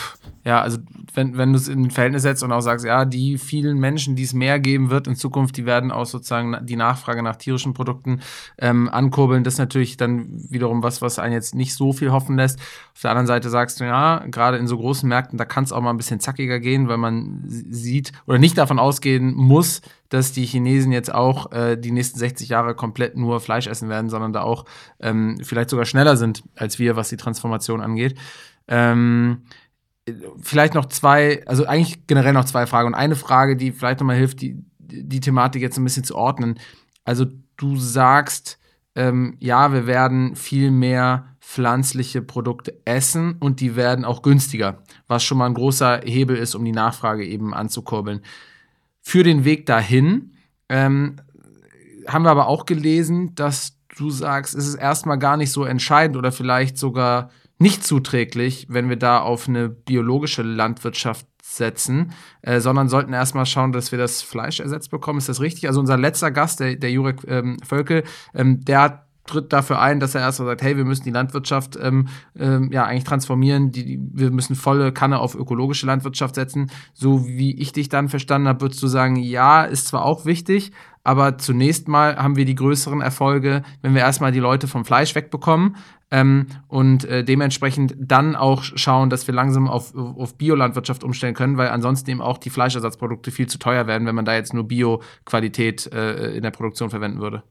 ja, also wenn, wenn du es in ein Verhältnis setzt und auch sagst, ja, die vielen Menschen, die es mehr geben wird in Zukunft, die werden auch sozusagen die Nachfrage nach tierischen Produkten ähm, ankurbeln. Das ist natürlich dann wiederum was, was einen jetzt nicht so viel hoffen lässt. Auf der anderen Seite sagst du, ja, gerade in so großen Märkten, da kann es auch mal ein bisschen zackiger gehen, weil man sieht oder nicht davon ausgehen muss, dass die Chinesen jetzt auch äh, die nächsten 60 Jahre komplett nur Fleisch essen werden, sondern da auch ähm, vielleicht sogar schneller sind als wir, was die Transformation angeht. Ähm, vielleicht noch zwei, also eigentlich generell noch zwei Fragen. Und eine Frage, die vielleicht nochmal hilft, die, die Thematik jetzt ein bisschen zu ordnen. Also du sagst, ähm, ja, wir werden viel mehr pflanzliche Produkte essen und die werden auch günstiger, was schon mal ein großer Hebel ist, um die Nachfrage eben anzukurbeln. Für den Weg dahin ähm, haben wir aber auch gelesen, dass du sagst, es ist erstmal gar nicht so entscheidend oder vielleicht sogar nicht zuträglich, wenn wir da auf eine biologische Landwirtschaft setzen, äh, sondern sollten erstmal schauen, dass wir das Fleisch ersetzt bekommen. Ist das richtig? Also unser letzter Gast, der, der Jurek ähm, Völkel, ähm, der hat tritt dafür ein, dass er erstmal sagt, hey, wir müssen die Landwirtschaft ähm, ähm, ja eigentlich transformieren, die, wir müssen volle Kanne auf ökologische Landwirtschaft setzen. So wie ich dich dann verstanden habe, würdest du sagen, ja, ist zwar auch wichtig, aber zunächst mal haben wir die größeren Erfolge, wenn wir erstmal die Leute vom Fleisch wegbekommen ähm, und äh, dementsprechend dann auch schauen, dass wir langsam auf, auf Biolandwirtschaft umstellen können, weil ansonsten eben auch die Fleischersatzprodukte viel zu teuer werden, wenn man da jetzt nur Bio-Qualität äh, in der Produktion verwenden würde.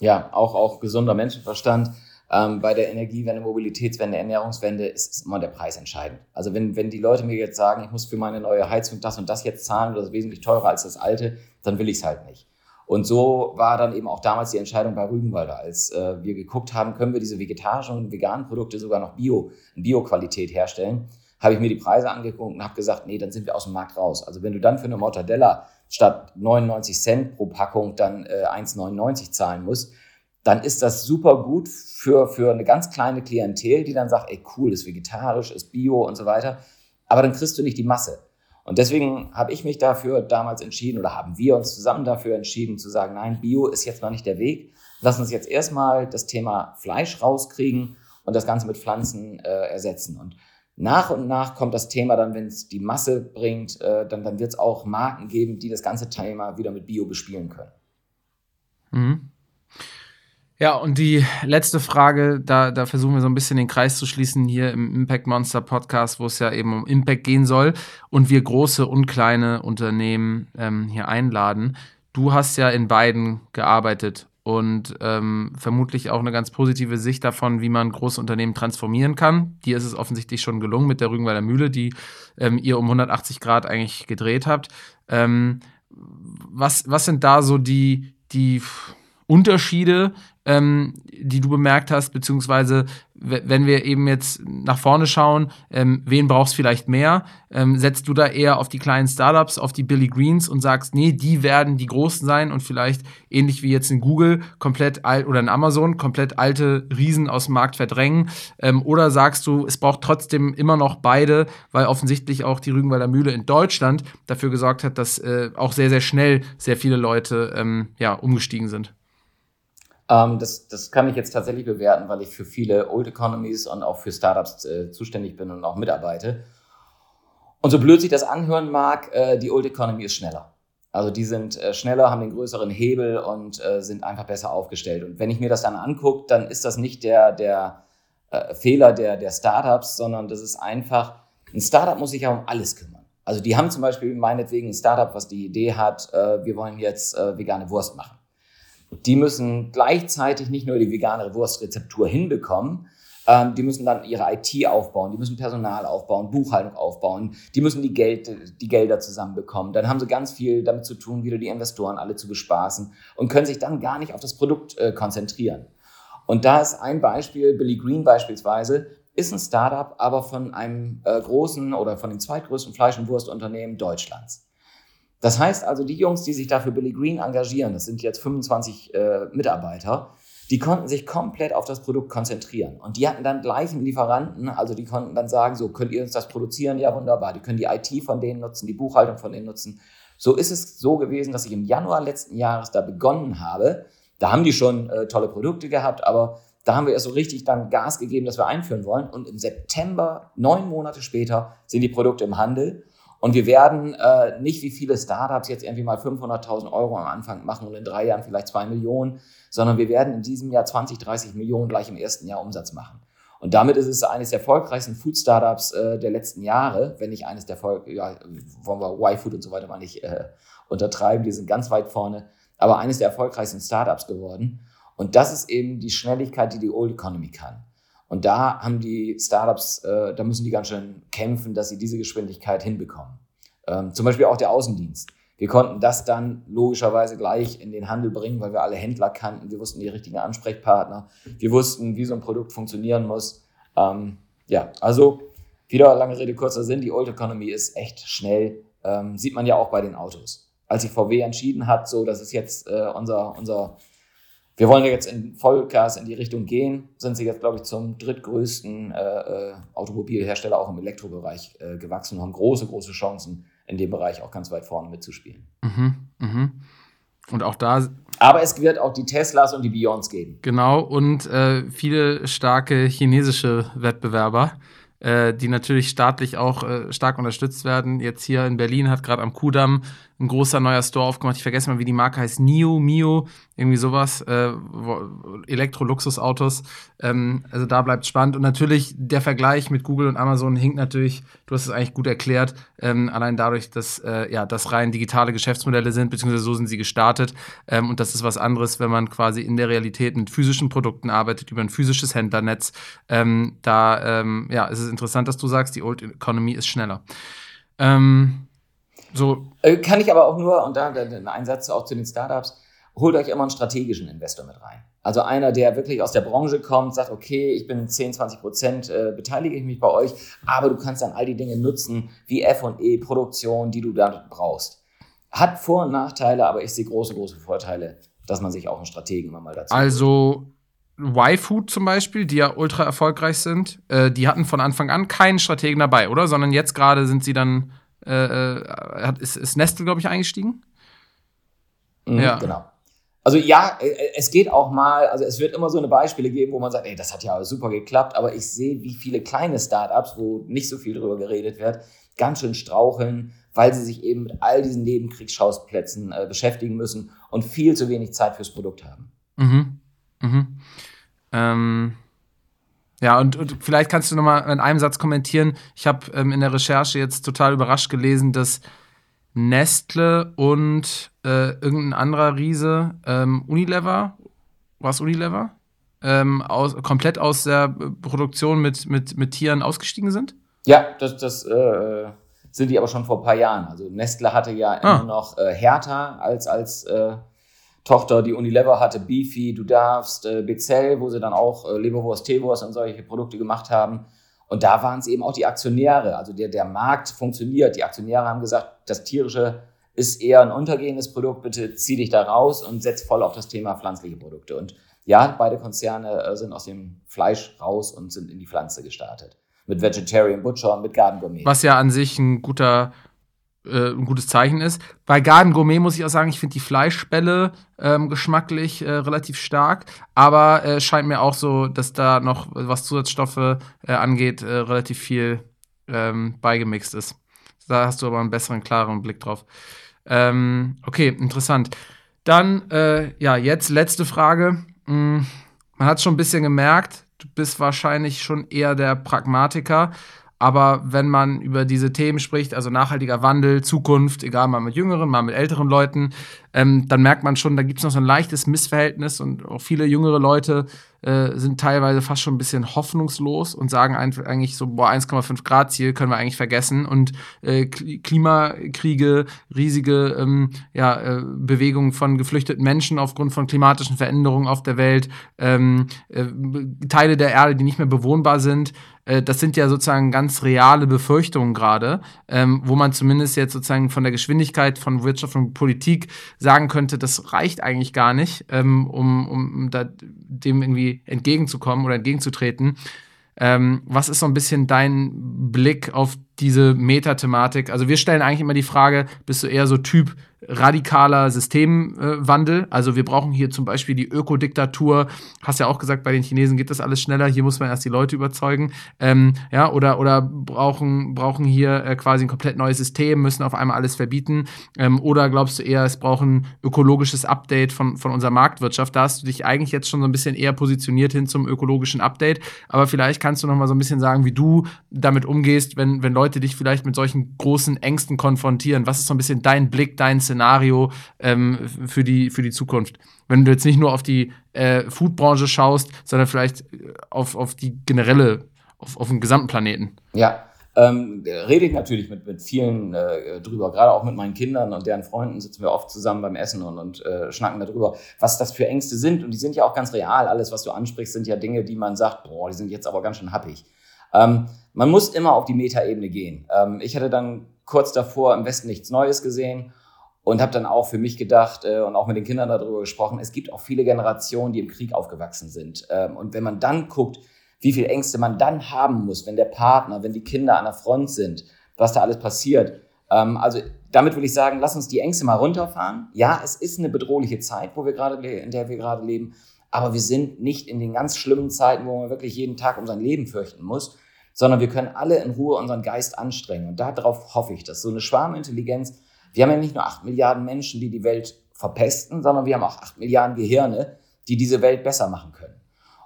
Ja, auch, auch gesunder Menschenverstand. Ähm, bei der Energiewende, Mobilitätswende, Ernährungswende ist, immer der Preis entscheidend. Also wenn, wenn die Leute mir jetzt sagen, ich muss für meine neue Heizung das und das jetzt zahlen, das ist wesentlich teurer als das alte, dann will ich es halt nicht. Und so war dann eben auch damals die Entscheidung bei Rügenwalder, als äh, wir geguckt haben, können wir diese vegetarischen und veganen Produkte sogar noch Bio, Bio-Qualität herstellen, habe ich mir die Preise angeguckt und habe gesagt, nee, dann sind wir aus dem Markt raus. Also wenn du dann für eine Mortadella statt 99 Cent pro Packung dann äh, 1,99 zahlen musst, dann ist das super gut für, für eine ganz kleine Klientel, die dann sagt, ey cool, ist vegetarisch, ist bio und so weiter. Aber dann kriegst du nicht die Masse. Und deswegen habe ich mich dafür damals entschieden oder haben wir uns zusammen dafür entschieden zu sagen, nein, Bio ist jetzt noch nicht der Weg. Lass uns jetzt erstmal das Thema Fleisch rauskriegen und das Ganze mit Pflanzen äh, ersetzen. Und nach und nach kommt das Thema dann, wenn es die Masse bringt, äh, dann, dann wird es auch Marken geben, die das ganze Thema wieder mit Bio bespielen können. Mhm. Ja, und die letzte Frage, da, da versuchen wir so ein bisschen den Kreis zu schließen hier im Impact Monster Podcast, wo es ja eben um Impact gehen soll und wir große und kleine Unternehmen ähm, hier einladen. Du hast ja in beiden gearbeitet und ähm, vermutlich auch eine ganz positive Sicht davon, wie man große Unternehmen transformieren kann. Dir ist es offensichtlich schon gelungen mit der Rügenwalder Mühle, die ähm, ihr um 180 Grad eigentlich gedreht habt. Ähm, was, was sind da so die, die Unterschiede ähm, die du bemerkt hast, beziehungsweise wenn wir eben jetzt nach vorne schauen, ähm, wen brauchst du vielleicht mehr? Ähm, setzt du da eher auf die kleinen Startups, auf die Billy Greens und sagst, nee, die werden die Großen sein und vielleicht ähnlich wie jetzt in Google komplett alt oder in Amazon komplett alte Riesen aus dem Markt verdrängen? Ähm, oder sagst du, es braucht trotzdem immer noch beide, weil offensichtlich auch die Rügenwalder Mühle in Deutschland dafür gesorgt hat, dass äh, auch sehr, sehr schnell sehr viele Leute ähm, ja, umgestiegen sind? Ähm, das, das kann ich jetzt tatsächlich bewerten, weil ich für viele Old Economies und auch für Startups äh, zuständig bin und auch mitarbeite. Und so blöd sich das anhören mag, äh, die Old Economy ist schneller. Also die sind äh, schneller, haben den größeren Hebel und äh, sind einfach besser aufgestellt. Und wenn ich mir das dann angucke, dann ist das nicht der, der äh, Fehler der, der Startups, sondern das ist einfach, ein Startup muss sich ja um alles kümmern. Also die haben zum Beispiel meinetwegen ein Startup, was die Idee hat, äh, wir wollen jetzt vegane Wurst machen die müssen gleichzeitig nicht nur die vegane Wurstrezeptur hinbekommen, ähm, die müssen dann ihre IT aufbauen, die müssen Personal aufbauen, Buchhaltung aufbauen, die müssen die, Geld, die Gelder zusammenbekommen. Dann haben sie ganz viel damit zu tun, wieder die Investoren alle zu bespaßen und können sich dann gar nicht auf das Produkt äh, konzentrieren. Und da ist ein Beispiel, Billy Green beispielsweise, ist ein Startup, aber von einem äh, großen oder von dem zweitgrößten Fleisch- und Wurstunternehmen Deutschlands. Das heißt also, die Jungs, die sich da für Billy Green engagieren, das sind jetzt 25 äh, Mitarbeiter, die konnten sich komplett auf das Produkt konzentrieren. Und die hatten dann gleichen Lieferanten, also die konnten dann sagen, so könnt ihr uns das produzieren? Ja, wunderbar. Die können die IT von denen nutzen, die Buchhaltung von denen nutzen. So ist es so gewesen, dass ich im Januar letzten Jahres da begonnen habe. Da haben die schon äh, tolle Produkte gehabt, aber da haben wir erst so richtig dann Gas gegeben, dass wir einführen wollen. Und im September, neun Monate später, sind die Produkte im Handel. Und wir werden äh, nicht wie viele Startups jetzt irgendwie mal 500.000 Euro am Anfang machen und in drei Jahren vielleicht zwei Millionen, sondern wir werden in diesem Jahr 20, 30 Millionen gleich im ersten Jahr Umsatz machen. Und damit ist es eines der erfolgreichsten Food-Startups äh, der letzten Jahre, wenn nicht eines der, Erfolg ja, wollen wir Y-Food und so weiter mal nicht äh, untertreiben, die sind ganz weit vorne, aber eines der erfolgreichsten Startups geworden. Und das ist eben die Schnelligkeit, die die Old Economy kann. Und da haben die Startups, äh, da müssen die ganz schön kämpfen, dass sie diese Geschwindigkeit hinbekommen. Ähm, zum Beispiel auch der Außendienst. Wir konnten das dann logischerweise gleich in den Handel bringen, weil wir alle Händler kannten. Wir wussten die richtigen Ansprechpartner. Wir wussten, wie so ein Produkt funktionieren muss. Ähm, ja, also wieder lange Rede, kurzer Sinn. Die Old Economy ist echt schnell. Ähm, sieht man ja auch bei den Autos. Als sich VW entschieden hat, so, das ist jetzt äh, unser, unser, wir wollen ja jetzt in Vollgas in die Richtung gehen, sind sie jetzt, glaube ich, zum drittgrößten äh, äh, Automobilhersteller auch im Elektrobereich äh, gewachsen und haben große, große Chancen, in dem Bereich auch ganz weit vorne mitzuspielen. Mhm, mhm. Und auch da. Aber es wird auch die Teslas und die Beyonds geben. Genau, und äh, viele starke chinesische Wettbewerber, äh, die natürlich staatlich auch äh, stark unterstützt werden. Jetzt hier in Berlin hat gerade am Kudamm ein großer neuer Store aufgemacht. Ich vergesse mal, wie die Marke heißt. NIO, Mio, irgendwie sowas. Äh, Elektro-Luxusautos. Ähm, also da bleibt spannend. Und natürlich der Vergleich mit Google und Amazon hinkt natürlich, du hast es eigentlich gut erklärt, ähm, allein dadurch, dass äh, ja, das rein digitale Geschäftsmodelle sind, beziehungsweise so sind sie gestartet. Ähm, und das ist was anderes, wenn man quasi in der Realität mit physischen Produkten arbeitet, über ein physisches Händlernetz. Ähm, da ähm, ja, ist es interessant, dass du sagst, die Old Economy ist schneller. Ähm, so. Äh, kann ich aber auch nur, und da ein Einsatz auch zu den Startups, holt euch immer einen strategischen Investor mit rein. Also einer, der wirklich aus der Branche kommt, sagt, okay, ich bin 10, 20 Prozent, äh, beteilige ich mich bei euch, aber du kannst dann all die Dinge nutzen, wie F&E, Produktion, die du da brauchst. Hat Vor- und Nachteile, aber ich sehe große, große Vorteile, dass man sich auch einen Strategen immer mal dazu Also Y-Food zum Beispiel, die ja ultra erfolgreich sind, äh, die hatten von Anfang an keinen Strategen dabei, oder? Sondern jetzt gerade sind sie dann äh, äh, ist, ist Nestle, glaube ich, eingestiegen? Mhm, ja. Genau. Also ja, äh, äh, es geht auch mal, also es wird immer so eine Beispiele geben, wo man sagt, ey, das hat ja super geklappt, aber ich sehe, wie viele kleine Startups, wo nicht so viel drüber geredet wird, ganz schön straucheln, weil sie sich eben mit all diesen Nebenkriegsschauplätzen äh, beschäftigen müssen und viel zu wenig Zeit fürs Produkt haben. Mhm. Mhm. Ähm, ja, und, und, vielleicht kannst du noch mal in einem Satz kommentieren. Ich habe ähm, in der Recherche jetzt total überrascht gelesen, dass Nestle und äh, irgendein anderer Riese, ähm, Unilever, was Unilever, ähm, aus, komplett aus der Produktion mit, mit, mit Tieren ausgestiegen sind? Ja, das, das äh, sind die aber schon vor ein paar Jahren. Also Nestle hatte ja ah. immer noch äh, Hertha als, als äh, Tochter, die Unilever hatte, Beefy, Du darfst, äh, Bezell, wo sie dann auch äh, Leberwurst, Teewurst und solche Produkte gemacht haben. Und da waren es eben auch die Aktionäre. Also der, der Markt funktioniert. Die Aktionäre haben gesagt, das tierische ist eher ein untergehendes Produkt, bitte zieh dich da raus und setz voll auf das Thema pflanzliche Produkte. Und ja, beide Konzerne äh, sind aus dem Fleisch raus und sind in die Pflanze gestartet. Mit Vegetarian Butcher und mit Garden Gourmet. Was ja an sich ein guter äh, ein gutes Zeichen ist. Bei Garden Gourmet muss ich auch sagen, ich finde die Fleischbälle ähm, geschmacklich äh, relativ stark, aber äh, scheint mir auch so, dass da noch, was Zusatzstoffe äh, angeht, äh, relativ viel ähm, beigemixt ist. Da hast du aber einen besseren, klareren Blick drauf. Ähm, okay, interessant. Dann, äh, ja, jetzt letzte Frage. Hm, man hat schon ein bisschen gemerkt, du bist wahrscheinlich schon eher der Pragmatiker. Aber wenn man über diese Themen spricht, also nachhaltiger Wandel, Zukunft, egal mal mit jüngeren, mal mit älteren Leuten, ähm, dann merkt man schon, da gibt es noch so ein leichtes Missverhältnis und auch viele jüngere Leute äh, sind teilweise fast schon ein bisschen hoffnungslos und sagen eigentlich so, boah, 1,5 Grad Ziel können wir eigentlich vergessen und äh, Klimakriege, riesige ähm, ja, äh, Bewegungen von geflüchteten Menschen aufgrund von klimatischen Veränderungen auf der Welt, ähm, äh, Teile der Erde, die nicht mehr bewohnbar sind, äh, das sind ja sozusagen ganz reale Befürchtungen gerade, ähm, wo man zumindest jetzt sozusagen von der Geschwindigkeit von Wirtschaft und Politik sagen könnte, das reicht eigentlich gar nicht, ähm, um, um da, dem irgendwie entgegenzukommen oder entgegenzutreten. Ähm, was ist so ein bisschen dein Blick auf diese Metathematik? Also wir stellen eigentlich immer die Frage, bist du eher so Typ radikaler Systemwandel. Also wir brauchen hier zum Beispiel die Ökodiktatur. Hast ja auch gesagt, bei den Chinesen geht das alles schneller. Hier muss man erst die Leute überzeugen. Ähm, ja, oder, oder brauchen, brauchen hier äh, quasi ein komplett neues System, müssen auf einmal alles verbieten. Ähm, oder glaubst du eher, es braucht ein ökologisches Update von, von unserer Marktwirtschaft? Da hast du dich eigentlich jetzt schon so ein bisschen eher positioniert hin zum ökologischen Update. Aber vielleicht kannst du noch mal so ein bisschen sagen, wie du damit umgehst, wenn, wenn Leute dich vielleicht mit solchen großen Ängsten konfrontieren. Was ist so ein bisschen dein Blick, dein Szenario? Ähm, für, die, für die Zukunft. Wenn du jetzt nicht nur auf die äh, Foodbranche schaust, sondern vielleicht auf, auf die generelle, auf, auf den gesamten Planeten. Ja, ähm, rede ich natürlich mit, mit vielen äh, drüber, gerade auch mit meinen Kindern und deren Freunden sitzen wir oft zusammen beim Essen und, und äh, schnacken darüber, was das für Ängste sind. Und die sind ja auch ganz real. Alles, was du ansprichst, sind ja Dinge, die man sagt, boah, die sind jetzt aber ganz schön happig. Ähm, man muss immer auf die Metaebene gehen. Ähm, ich hatte dann kurz davor im Westen nichts Neues gesehen und habe dann auch für mich gedacht äh, und auch mit den Kindern darüber gesprochen, es gibt auch viele Generationen, die im Krieg aufgewachsen sind. Ähm, und wenn man dann guckt, wie viel Ängste man dann haben muss, wenn der Partner, wenn die Kinder an der Front sind, was da alles passiert. Ähm, also damit will ich sagen, lass uns die Ängste mal runterfahren. Ja, es ist eine bedrohliche Zeit, wo wir gerade, in der wir gerade leben, aber wir sind nicht in den ganz schlimmen Zeiten, wo man wirklich jeden Tag um sein Leben fürchten muss, sondern wir können alle in Ruhe unseren Geist anstrengen. Und darauf hoffe ich, dass so eine Schwarmintelligenz, wir haben ja nicht nur acht Milliarden Menschen, die die Welt verpesten, sondern wir haben auch acht Milliarden Gehirne, die diese Welt besser machen können.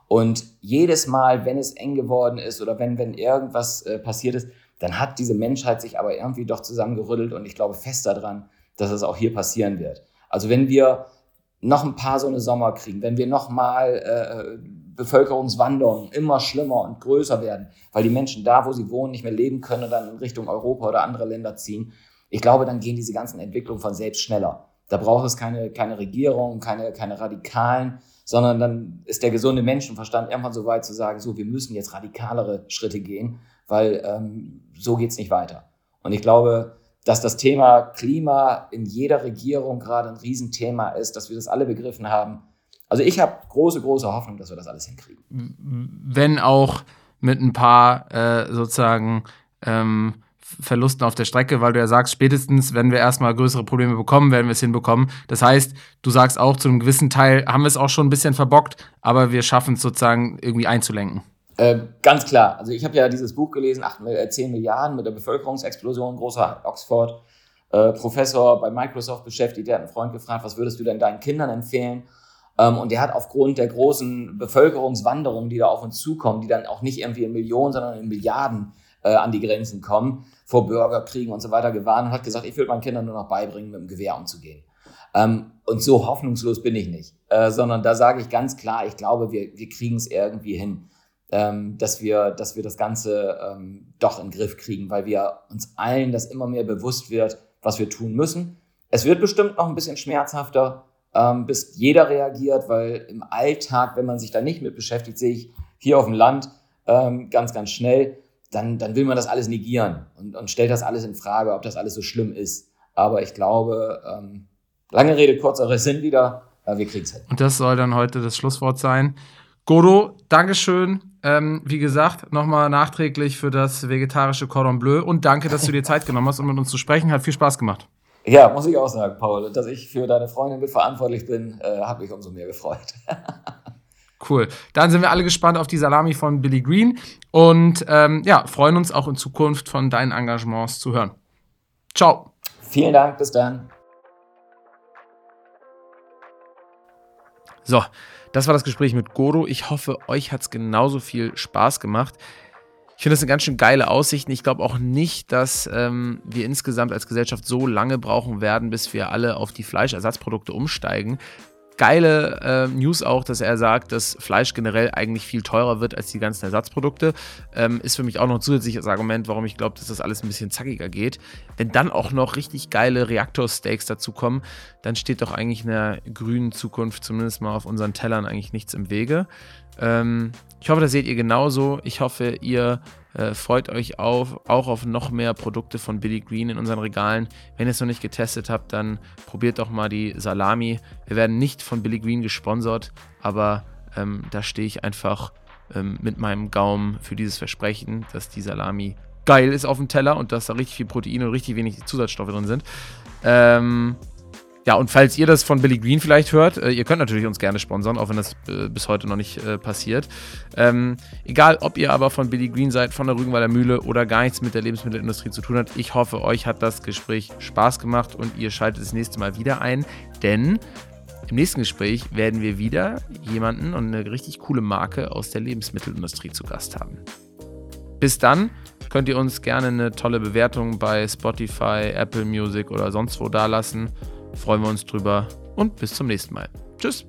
Und jedes Mal, wenn es eng geworden ist oder wenn, wenn irgendwas äh, passiert ist, dann hat diese Menschheit sich aber irgendwie doch zusammengerüttelt und ich glaube fest daran, dass es auch hier passieren wird. Also wenn wir noch ein paar so eine Sommer kriegen, wenn wir noch mal äh, Bevölkerungswanderungen immer schlimmer und größer werden, weil die Menschen da, wo sie wohnen, nicht mehr leben können und dann in Richtung Europa oder andere Länder ziehen, ich glaube, dann gehen diese ganzen Entwicklungen von selbst schneller. Da braucht es keine, keine Regierung, keine, keine Radikalen, sondern dann ist der gesunde Menschenverstand irgendwann so weit zu sagen, so, wir müssen jetzt radikalere Schritte gehen, weil ähm, so geht's nicht weiter. Und ich glaube, dass das Thema Klima in jeder Regierung gerade ein Riesenthema ist, dass wir das alle begriffen haben. Also ich habe große, große Hoffnung, dass wir das alles hinkriegen. Wenn auch mit ein paar äh, sozusagen ähm, Verlusten auf der Strecke, weil du ja sagst, spätestens, wenn wir erstmal größere Probleme bekommen, werden wir es hinbekommen. Das heißt, du sagst auch, zu einem gewissen Teil haben wir es auch schon ein bisschen verbockt, aber wir schaffen es sozusagen irgendwie einzulenken. Äh, ganz klar. Also ich habe ja dieses Buch gelesen, 8, 10 äh, Milliarden mit der Bevölkerungsexplosion, großer Oxford. Äh, Professor bei Microsoft beschäftigt, der hat einen Freund gefragt, was würdest du denn deinen Kindern empfehlen? Ähm, und der hat aufgrund der großen Bevölkerungswanderungen, die da auf uns zukommen, die dann auch nicht irgendwie in Millionen, sondern in Milliarden äh, an die Grenzen kommen, vor Bürgerkriegen und so weiter gewarnt und hat gesagt, ich würde meinen Kindern nur noch beibringen, mit dem Gewehr umzugehen. Ähm, und so hoffnungslos bin ich nicht, äh, sondern da sage ich ganz klar, ich glaube, wir, wir kriegen es irgendwie hin, ähm, dass, wir, dass wir das Ganze ähm, doch in den Griff kriegen, weil wir uns allen das immer mehr bewusst wird, was wir tun müssen. Es wird bestimmt noch ein bisschen schmerzhafter, ähm, bis jeder reagiert, weil im Alltag, wenn man sich da nicht mit beschäftigt, sehe ich hier auf dem Land ähm, ganz, ganz schnell, dann, dann will man das alles negieren und, und stellt das alles in Frage, ob das alles so schlimm ist. Aber ich glaube, ähm, lange Rede, kurzer Sinn wieder, äh, wir kriegen es hin. Und das soll dann heute das Schlusswort sein. Godo, Dankeschön. Ähm, wie gesagt, nochmal nachträglich für das vegetarische Cordon Bleu und danke, dass du dir Zeit genommen hast, um mit uns zu sprechen. Hat viel Spaß gemacht. Ja, muss ich auch sagen, Paul. Dass ich für deine Freundin mitverantwortlich bin, äh, hat mich umso mehr gefreut. Cool. Dann sind wir alle gespannt auf die Salami von Billy Green und ähm, ja, freuen uns auch in Zukunft von deinen Engagements zu hören. Ciao. Vielen Dank, bis dann. So, das war das Gespräch mit Goro. Ich hoffe, euch hat es genauso viel Spaß gemacht. Ich finde das eine ganz schön geile Aussicht. Ich glaube auch nicht, dass ähm, wir insgesamt als Gesellschaft so lange brauchen werden, bis wir alle auf die Fleischersatzprodukte umsteigen geile äh, News auch, dass er sagt, dass Fleisch generell eigentlich viel teurer wird als die ganzen Ersatzprodukte. Ähm, ist für mich auch noch ein zusätzliches Argument, warum ich glaube, dass das alles ein bisschen zackiger geht. Wenn dann auch noch richtig geile Reaktorsteaks dazu kommen, dann steht doch eigentlich einer grünen Zukunft zumindest mal auf unseren Tellern eigentlich nichts im Wege. Ähm, ich hoffe, das seht ihr genauso. Ich hoffe, ihr äh, freut euch auf, auch auf noch mehr Produkte von Billy Green in unseren Regalen. Wenn ihr es noch nicht getestet habt, dann probiert doch mal die Salami. Wir werden nicht von Billy Green gesponsert, aber ähm, da stehe ich einfach ähm, mit meinem Gaumen für dieses Versprechen, dass die Salami geil ist auf dem Teller und dass da richtig viel Protein und richtig wenig Zusatzstoffe drin sind. Ähm, ja, und falls ihr das von Billy Green vielleicht hört, äh, ihr könnt natürlich uns gerne sponsern, auch wenn das äh, bis heute noch nicht äh, passiert. Ähm, egal, ob ihr aber von Billy Green seid, von der Rügenwalder Mühle oder gar nichts mit der Lebensmittelindustrie zu tun hat, ich hoffe, euch hat das Gespräch Spaß gemacht und ihr schaltet das nächste Mal wieder ein, denn im nächsten Gespräch werden wir wieder jemanden und eine richtig coole Marke aus der Lebensmittelindustrie zu Gast haben. Bis dann könnt ihr uns gerne eine tolle Bewertung bei Spotify, Apple Music oder sonst wo dalassen. Freuen wir uns drüber und bis zum nächsten Mal. Tschüss.